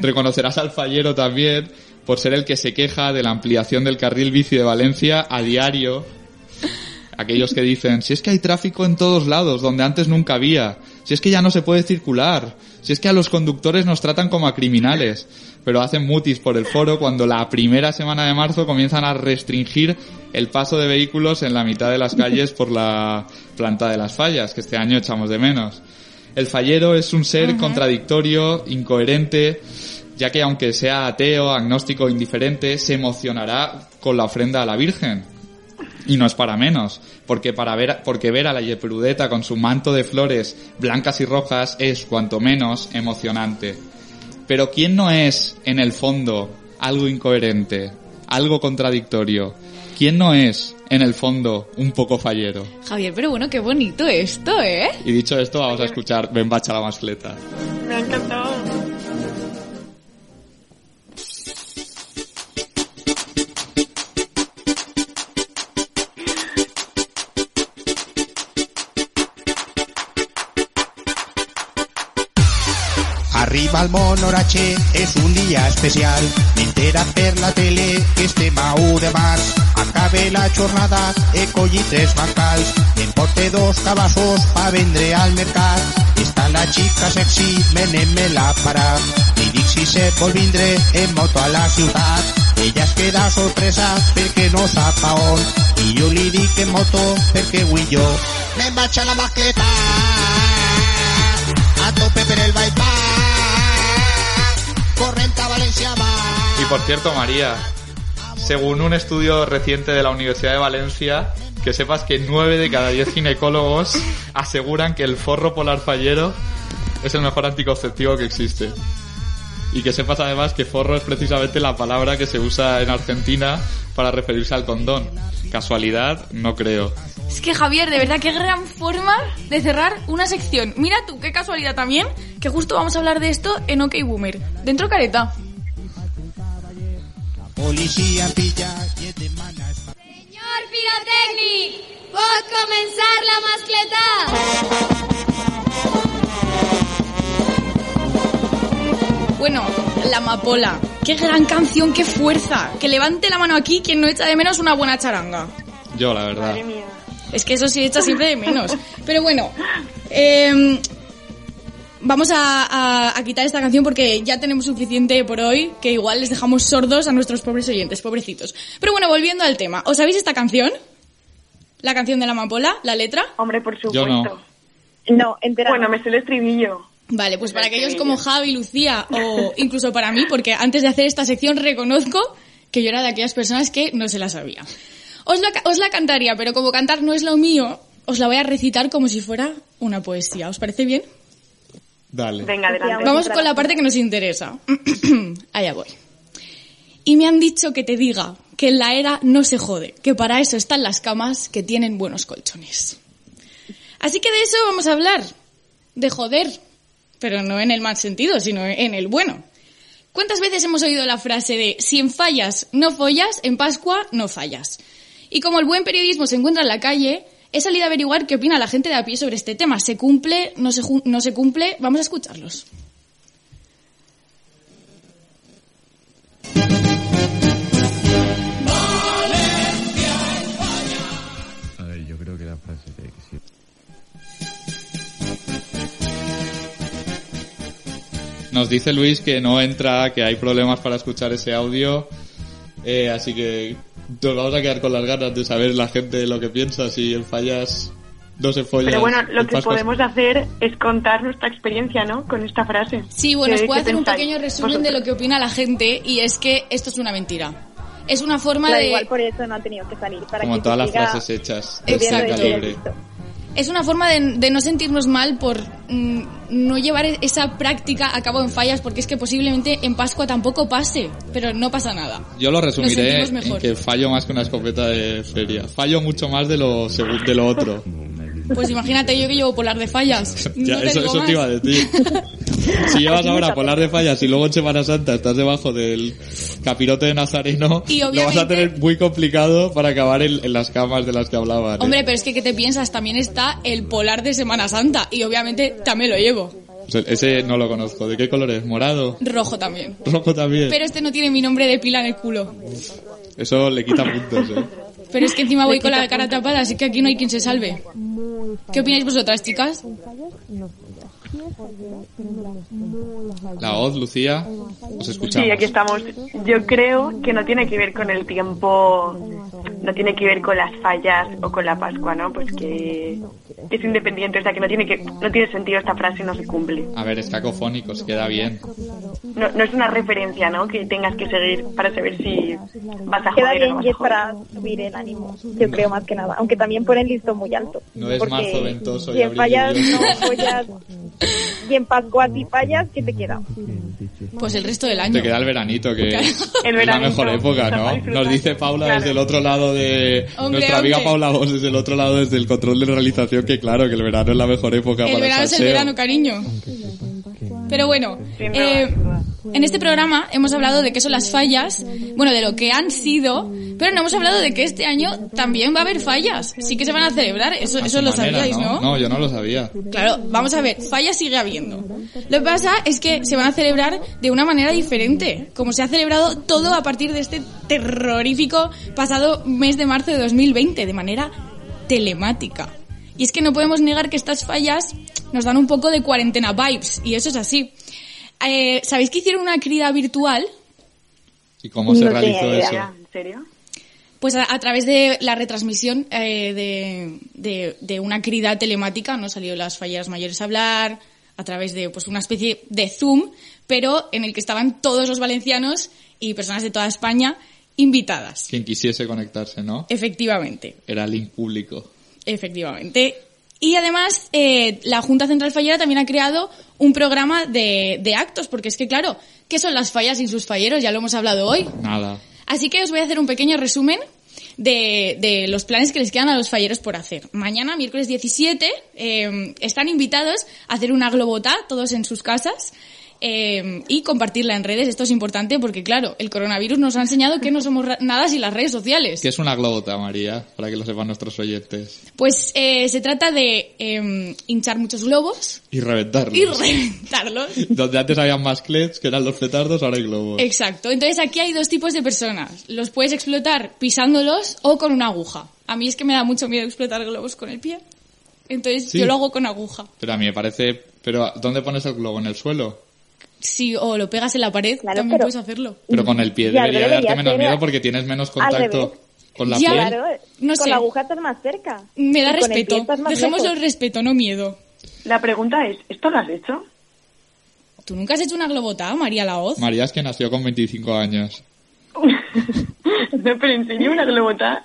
Reconocerás al fallero también por ser el que se queja de la ampliación del carril bici de Valencia a diario aquellos que dicen, si es que hay tráfico en todos lados, donde antes nunca había, si es que ya no se puede circular, si es que a los conductores nos tratan como a criminales, pero hacen mutis por el foro cuando la primera semana de marzo comienzan a restringir el paso de vehículos en la mitad de las calles por la planta de las fallas, que este año echamos de menos. El fallero es un ser contradictorio, incoherente, ya que aunque sea ateo, agnóstico, indiferente, se emocionará con la ofrenda a la Virgen. Y no es para menos, porque para ver, porque ver a la Yeperudeta con su manto de flores blancas y rojas es cuanto menos emocionante. Pero ¿quién no es, en el fondo, algo incoherente, algo contradictorio? ¿Quién no es, en el fondo, un poco fallero? Javier, pero bueno, qué bonito esto, ¿eh? Y dicho esto, vamos a escuchar Ben Bacha la mascleta. Me ha encantado. Arriba el monorache, és un dia especial. M'entera per la tele que estem a 1 de març. Acabe la jornada, he collit tres bancals. Em porte dos cabassos pa vendre al mercat. Està la xica sexy, menem-me la para. Li dic si se vol vindre en moto a la ciutat. Ella es queda sorpresa perquè no sap a on. I jo li moto perquè vull jo. Me'n vaig a la mascleta a tope per el bypass. Y por cierto, María, según un estudio reciente de la Universidad de Valencia, que sepas que 9 de cada 10 ginecólogos aseguran que el forro polar fallero es el mejor anticonceptivo que existe. Y que sepas además que forro es precisamente la palabra que se usa en Argentina para referirse al condón. Casualidad, no creo. Es que Javier, de verdad, qué gran forma de cerrar una sección. Mira tú, qué casualidad también, que justo vamos a hablar de esto en OK Boomer. Dentro careta. Policía pilla. Senyor pirotècnic, pot començar la mascleta? Bueno, la amapola. Qué gran canción, qué fuerza. Que levante la mano aquí quien no echa de menos una buena charanga. Yo, la verdad. Es que eso sí echa siempre de menos. Pero bueno, eh, vamos a, a- a quitar esta canción porque ya tenemos suficiente por hoy, que igual les dejamos sordos a nuestros pobres oyentes, pobrecitos. Pero bueno, volviendo al tema. ¿Os sabéis esta canción? ¿La canción de la amapola? ¿La letra? Hombre, por Yo no. No, entera. Bueno, me sé el estribillo. Vale, pues para aquellos como Javi, Lucía o incluso para mí, porque antes de hacer esta sección reconozco que yo era de aquellas personas que no se la sabía. Os la, os la cantaría, pero como cantar no es lo mío, os la voy a recitar como si fuera una poesía. ¿Os parece bien? Dale. Venga, adelante. Vamos con la parte que nos interesa. Allá voy. Y me han dicho que te diga que en la era no se jode, que para eso están las camas que tienen buenos colchones. Así que de eso vamos a hablar, de joder, pero no en el mal sentido, sino en el bueno. ¿Cuántas veces hemos oído la frase de si en fallas no follas, en Pascua no fallas? Y como el buen periodismo se encuentra en la calle, he salido a averiguar qué opina la gente de a pie sobre este tema. ¿Se cumple? ¿No se, no se cumple? Vamos a escucharlos. Nos dice Luis que no entra, que hay problemas para escuchar ese audio. Eh, así que nos vamos a quedar con las ganas de saber la gente lo que piensa. Si en fallas no se follan. Pero bueno, lo que podemos hacer es contar nuestra experiencia, ¿no? Con esta frase. Sí, bueno, os ¿Qué- puedo hacer un pequeño resumen de lo que opina la gente y es que esto es una mentira. Es una forma Claro, de... igual por eso no ha tenido que salir. Para Como que todas las frases hechas de este Exacto. Es una forma de, de no sentirnos mal por mm, no llevar esa práctica a cabo en fallas, porque es que posiblemente en Pascua tampoco pase, pero no pasa nada. Yo lo resumiré en que fallo más que una escopeta de feria. Fallo mucho más de lo, de lo otro. Pues imagínate yo que llevo polar de fallas. Ya, No eso, eso te iba a decir. Si llevas ahora polar de fallas y luego en Semana Santa estás debajo del capirote de Nazareno, Y lo vas a tener muy complicado para acabar en, en las camas de las que hablaban. ¿eh? Hombre, pero es que ¿qué te piensas? También está el polar de Semana Santa y obviamente también lo llevo. Ese no lo conozco. ¿De qué color es? ¿Morado? Rojo también. ¿Rojo también? Pero este no tiene mi nombre de pila en el culo. Eso le quita puntos, ¿eh? Pero es que encima voy con la cara tapada, así que aquí no hay quien se salve. ¿Qué opináis vosotras, chicas? La voz, Lucía, os escuchamos. Sí, aquí estamos. Yo creo que no tiene que ver con el tiempo, no tiene que ver con las fallas o con la Pascua, ¿no? Pues que es independiente, o sea que no tiene que no tiene sentido esta frase no se cumple. A ver, es cacofónico, se queda bien. No, no es una referencia, ¿no? Que tengas que seguir para saber si vas a Queda joder o no vas y es para subir el ánimo, yo creo más que nada. Aunque también ponen listo muy alto. No es marzo ventoso y si en abril fallas no follas y en Pascua si fallas, ¿qué te queda? Pues el resto del año. Te queda el veranito, que es la mejor época, ¿no? Nos dice Paula Claro. desde el otro lado de... Hombre, nuestra amiga hombre. Paula Vos desde el otro lado, desde el control de realización, que claro, que el verano es la mejor época El para verano el es el salseo. verano, cariño. Pero bueno, eh, en este programa hemos hablado de qué son las fallas, bueno, de lo que han sido, pero no hemos hablado de que este año también va a haber fallas. Sí que se van a celebrar, eso, A eso lo manera, sabíais, ¿no? No, yo no lo sabía. Claro, vamos a ver, fallas sigue habiendo. Lo que pasa es que se van a celebrar de una manera diferente, como se ha celebrado todo a partir de este terrorífico pasado mes de marzo de 2020, de manera telemática. Y es que no podemos negar que estas fallas nos dan un poco de cuarentena vibes, y eso es así. Eh, ¿Sabéis que hicieron una crida virtual? ¿Y cómo se No realizó tenía idea. eso? ¿En serio? Pues a, a través de la retransmisión eh, de, de- de una crida telemática, ¿no? Salió las falleras mayores a hablar, a través de pues una especie de Zoom, pero en el que estaban todos los valencianos y personas de toda España invitadas. Quien quisiese conectarse, ¿no? Efectivamente, Era link público. efectivamente. Y además, eh, la Junta Central Fallera también ha creado un programa de, de actos, porque es que, claro, ¿qué son las fallas sin sus falleros? Ya lo hemos hablado hoy. Nada. Así que os voy a hacer un pequeño resumen de, de los planes que les quedan a los falleros por hacer. Mañana, miércoles 17, eh, están invitados a hacer una globota, todos en sus casas, eh, y compartirla en redes. Esto es importante porque, claro, el coronavirus nos ha enseñado que no somos nada sin las redes sociales. ¿Qué es una globota, María? Para que lo sepan nuestros oyentes. Pues eh, se trata de eh, hinchar muchos globos Y reventarlos. y reventarlos. Donde antes había masclets, que eran los petardos, ahora hay globos. Exacto. Entonces aquí hay dos tipos de personas. Los puedes explotar pisándolos o con una aguja. A mí es que me da mucho miedo explotar globos con el pie. Entonces Sí. yo lo hago con aguja. Pero a mí me parece... Pero ¿dónde pones el globo? ¿En el suelo? Si o lo pegas en la pared, también pero- puedes hacerlo. Pero con el pie Ya, debería debería darte menos miedo porque tienes menos contacto con la Ya, piel. Claro, No con sé. la aguja estás más cerca. Me da Y el respeto. Dejémoslo lejos. respeto, no miedo. La pregunta es, ¿esto lo has hecho? ¿Tú nunca has hecho una globota, María Laoz? María es que nació con 25 años. no, pero en serio, una globota.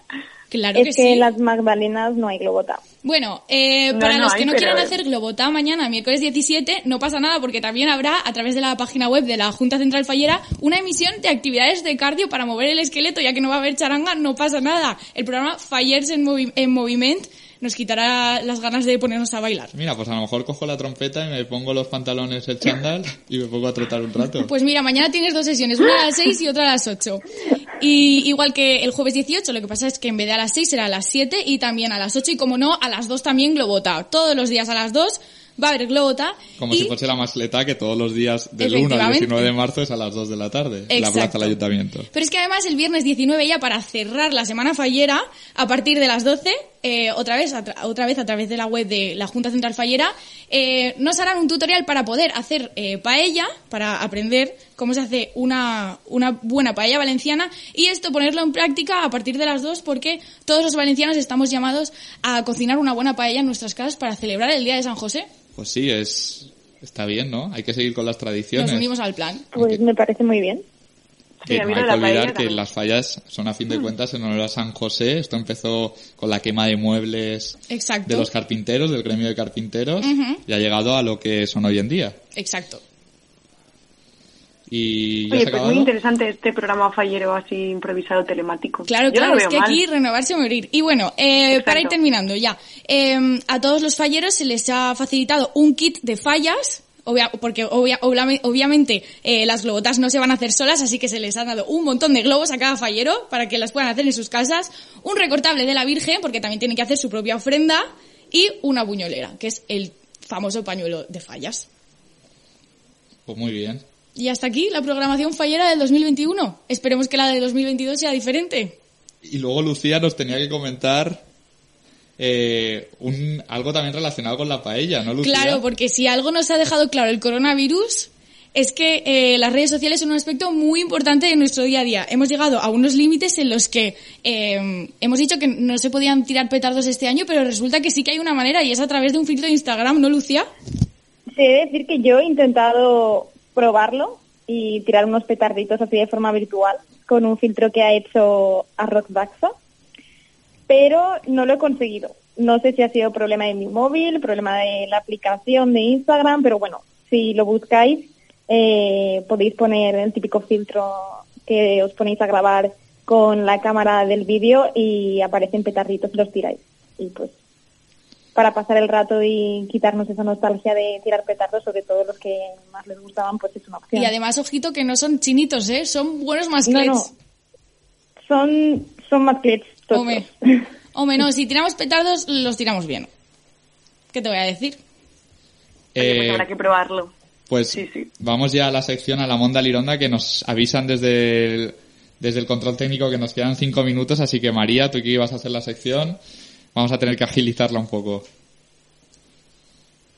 Claro es que que, sí. en las Magdalenas no hay globota. Bueno, eh, No, para no los hay, que no pero- quieran hacer Globota mañana, miércoles 17, no pasa nada porque también habrá, a través de la página web de la Junta Central Fallera, una emisión de actividades de cardio para mover el esqueleto, ya que no va a haber charanga, no pasa nada. El programa Fallers en, Movi- en Moviment nos quitará las ganas de ponernos a bailar. Mira, pues a lo mejor cojo la trompeta y me pongo los pantalones, el chándal y me pongo a trotar un rato. Pues mira, mañana tienes dos sesiones, una a las 6 y otra a las 8. Y igual que el jueves 18, lo que pasa es que en vez de a las 6 será a las 7 y también a las 8 y como no, a las 2 también Globota. Todos los días a las 2 va a haber Globota. Como y si fuese la mascleta que todos los días del 1 al Efectivamente. 19 de marzo es a las 2 de la tarde, en la Exacto. plaza del ayuntamiento. Pero es que además el viernes 19 ya para cerrar la semana fallera, a partir de las 12, eh, otra vez otra vez a través de la web de la Junta Central Fallera, eh, nos harán un tutorial para poder hacer eh, paella, para aprender cómo se hace una, una buena paella valenciana y esto ponerlo en práctica a partir de las 2 porque todos los valencianos estamos llamados a cocinar una buena paella en nuestras casas para celebrar el Día de San José. Pues sí, es está bien, ¿no? Hay que seguir con las tradiciones. Nos unimos al plan. Pues me parece muy bien. Que Sí, no hay que olvidar que también. las fallas son a fin de cuentas en honor a San José. Esto empezó con la quema de muebles Exacto. de los carpinteros, del gremio de carpinteros, y ha llegado a lo que son hoy en día. Exacto. Y ya Oye, pues muy interesante este programa fallero así improvisado telemático. Claro, Yo claro, es que mal. aquí renovarse o morir. Y bueno, eh, para ir terminando ya, eh, a todos los falleros se les ha facilitado un kit de fallas, obvia- porque obvia- obviamente eh, las globotas no se van a hacer solas, así que se les han dado un montón de globos a cada fallero para que las puedan hacer en sus casas, un recortable de la Virgen, porque también tienen que hacer su propia ofrenda, y una buñolera, que es el famoso pañuelo de fallas. Pues muy bien. Y hasta aquí la programación fallera del 2021. Esperemos que la de 2022 sea diferente. Y luego Lucía nos tenía que comentar eh, un, algo también relacionado con la paella, ¿no, Lucía? Claro, porque si algo nos ha dejado claro el coronavirus es que eh, las redes sociales son un aspecto muy importante de nuestro día a día. Hemos llegado a unos límites en los que eh, hemos dicho que no se podían tirar petardos este año, pero resulta que sí que hay una manera y es a través de un filtro de Instagram, ¿no, Lucía? Se debe decir que yo he intentado probarlo y tirar unos petarditos así de forma virtual con un filtro que ha hecho a Daxa, pero no lo he conseguido. No sé si ha sido problema de mi móvil, problema de la aplicación de Instagram, pero bueno, si lo buscáis eh, podéis poner el típico filtro que os ponéis a grabar con la cámara del vídeo y aparecen petarditos y los tiráis. Y pues para pasar el rato y quitarnos esa nostalgia de tirar petardos, sobre todo los que más les gustaban, pues es una opción. Y además, ojito, que no son chinitos, ¿eh? Son buenos no, masclets. no, son, son masclets. Hombre, hombre, no, si tiramos petardos, los tiramos bien. ¿Qué te voy a decir? Pues Eh, habrá que probarlo. Pues vamos ya a la sección a la Monda Lironda que nos avisan desde el, desde el control técnico que nos quedan cinco minutos, así que María, tú que ibas a hacer la sección, vamos a tener que agilizarla un poco.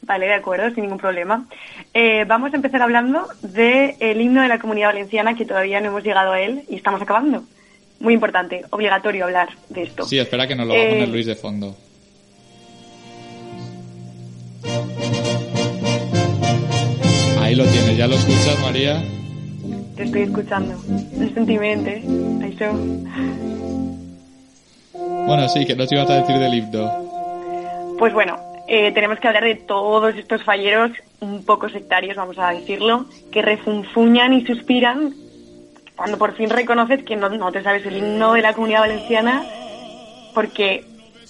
Vale, de acuerdo, sin ningún problema. Eh, vamos a empezar hablando del himno de la Comunidad Valenciana, que todavía no hemos llegado a él y estamos acabando. Muy importante, obligatorio hablar de esto. Sí, espera que nos lo va a Eh, poner Luis de fondo. Ahí lo tienes, ¿ya lo escuchas, María? Te estoy escuchando. El sentimiento, Això. Bueno, sí, que nos ibas a decir del himno. Pues bueno, eh, tenemos que hablar de todos estos falleros un poco sectarios, vamos a decirlo, que refunfuñan y suspiran cuando por fin reconoces que no, no te sabes el himno de la comunidad valenciana, porque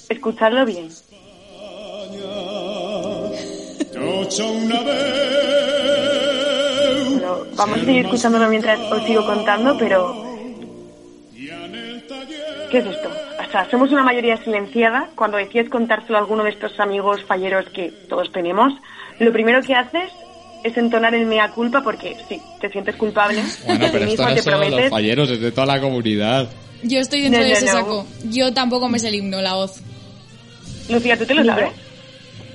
escuchadlo bien. Bueno, vamos a seguir escuchándolo mientras os sigo contando, pero ¿Qué es esto? O sea, somos una mayoría silenciada. Cuando decides contárselo a alguno de estos amigos falleros que todos tenemos, lo primero que haces es entonar el mea culpa porque sí, te sientes culpable. Bueno, pero esto no son los falleros, es de toda la comunidad. Yo estoy dentro No, de no, ese no. saco. Yo tampoco me sé el himno, la voz. Lucía, ¿tú te lo sabes?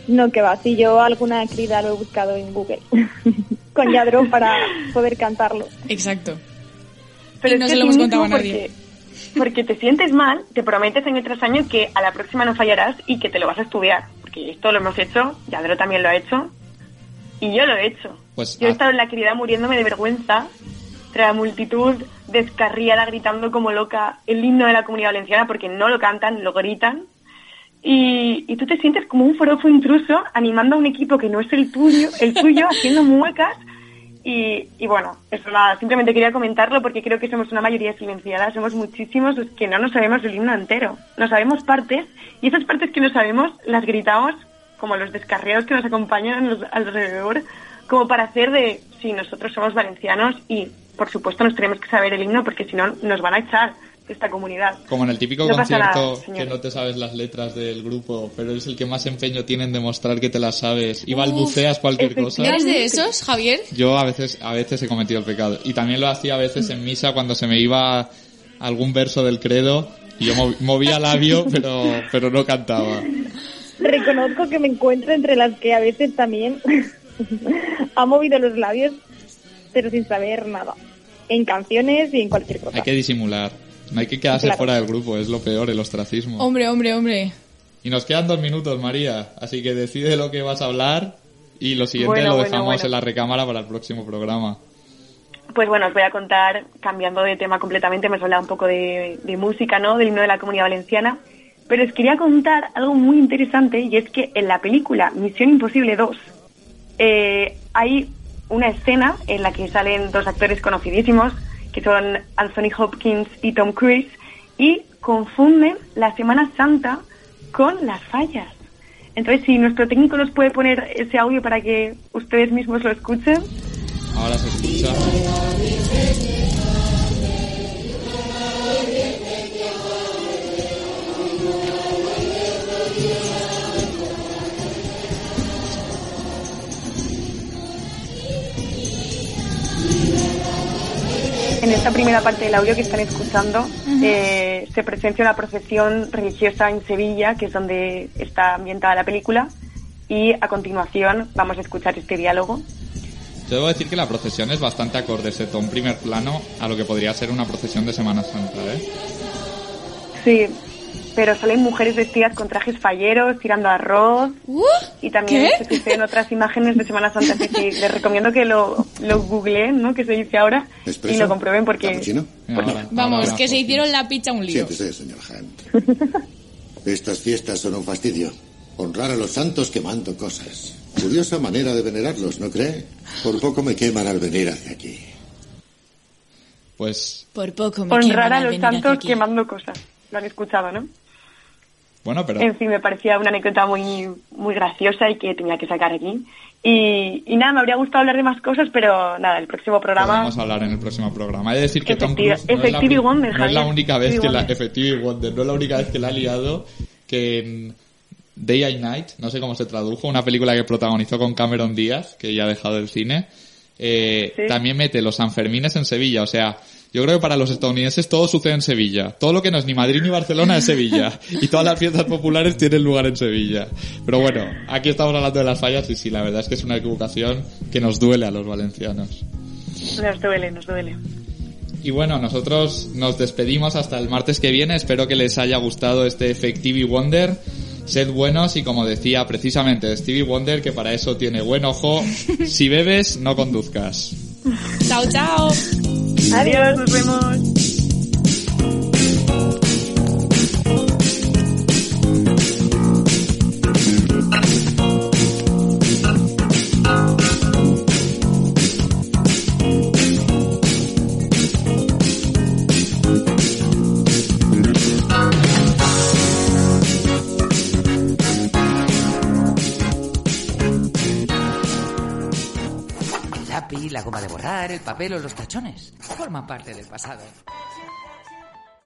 No, que va, si yo alguna crida lo he buscado en Google con Yadro para poder cantarlo. Exacto. Pero Y no es se lo hemos contado a mismo nadie. Porque, porque te sientes mal, te prometes año tras año que a la próxima no fallarás y que te lo vas a estudiar. Porque esto lo hemos hecho, Yadro también lo ha hecho, y yo lo he hecho. Pues Yo he ah, estado en la querida muriéndome de vergüenza entre la multitud descarriada gritando como loca el himno de la comunidad valenciana porque no lo cantan, lo gritan. Y, y tú te sientes como un forofo intruso animando a un equipo que no es el tuyo, el tuyo haciendo muecas. Y, y bueno, eso nada, simplemente quería comentarlo porque creo que somos una mayoría silenciada, somos muchísimos los que no nos sabemos el himno entero, no sabemos partes y esas partes que no sabemos las gritamos como los descarriados que nos acompañan a los- alrededor, como para hacer de, sí, nosotros somos valencianos y por supuesto nos tenemos que saber el himno porque si no nos van a echar de esta comunidad. Como en el típico No concierto nada, que no te sabes las letras del grupo, pero es el que más empeño tiene en demostrar que te las sabes y balbuceas cualquier cosa. ¿Eres de esos, Javier? Yo a veces, a veces he cometido el pecado. Y también lo hacía a veces en misa cuando se me iba algún verso del credo y yo mov- movía labio, pero, pero no cantaba. Reconozco que me encuentro entre las que a veces también ha movido los labios, pero sin saber nada. En canciones y en cualquier cosa. Hay que disimular. No hay que quedarse Claro. fuera del grupo, es lo peor, el ostracismo. Hombre, hombre, hombre. Y nos quedan dos minutos, María. Así que decide lo que vas a hablar y lo siguiente Bueno, lo dejamos bueno. en la recámara para el próximo programa. Pues bueno, os voy a contar, cambiando de tema completamente, hemos hablado un poco de, de música, ¿no? Del himno de la comunidad valenciana. Pero os quería contar algo muy interesante y es que en la película Misión Imposible 2 eh, hay una escena en la que salen dos actores conocidísimos, que son Anthony Hopkins y Tom Cruise, y confunden la Semana Santa con las fallas. Entonces, si nuestro técnico nos puede poner ese audio para que ustedes mismos lo escuchen. Ahora se escucha. En esta primera parte del audio que están escuchando eh, se presencia una procesión religiosa en Sevilla, que es donde está ambientada la película, y a continuación vamos a escuchar este diálogo. Yo debo decir que la procesión es bastante acorde, excepto un primer plano, a lo que podría ser una procesión de Semana Santa, ¿eh? Sí, pero salen mujeres vestidas con trajes falleros, tirando arroz, y también ¿qué? se suceden otras imágenes de Semana Santa. Sí, sí, les recomiendo que lo, lo googleen, ¿no? que se dice ahora, y lo comprueben porque... Vamos, que se hicieron la picha un lío. Siéntese, señor Hunt. Estas fiestas son un fastidio. Honrar a los santos quemando cosas. Curiosa manera de venerarlos, ¿no cree? Por poco me queman al venir hacia aquí. Pues, Por poco me Honrar queman a al los santos quemando cosas. Lo han escuchado, ¿no? Bueno, pero En fin, me parecía una anécdota muy, muy graciosa y que tenía que sacar aquí. Y, y nada, me habría gustado hablar de más cosas, pero nada, el próximo programa... podemos hablar en el próximo programa. He de decir que Tom Cruise no es la, Effective Wonder, no es la única vez que la, Wonder. Effective Wonder, no es la única vez que la ha liado, que en Day and Night, no sé cómo se tradujo, una película que protagonizó con Cameron Díaz, que ya ha dejado el cine, eh, Sí. también mete los Sanfermines en Sevilla, o sea, yo creo que para los estadounidenses todo sucede en Sevilla. Todo lo que no es ni Madrid ni Barcelona es Sevilla. Y todas las fiestas populares tienen lugar en Sevilla. Pero bueno, aquí estamos hablando de las fallas y sí, la verdad es que es una equivocación que nos duele a los valencianos. Nos duele, nos duele. Y bueno, nosotros nos despedimos hasta el martes que viene. Espero que les haya gustado este Effective Wonder. Sed buenos y como decía precisamente Stevie Wonder, que para eso tiene buen ojo, si bebes, no conduzcas. Chao, chao. Adiós, nos vemos. El papel o los tachones forman parte del pasado.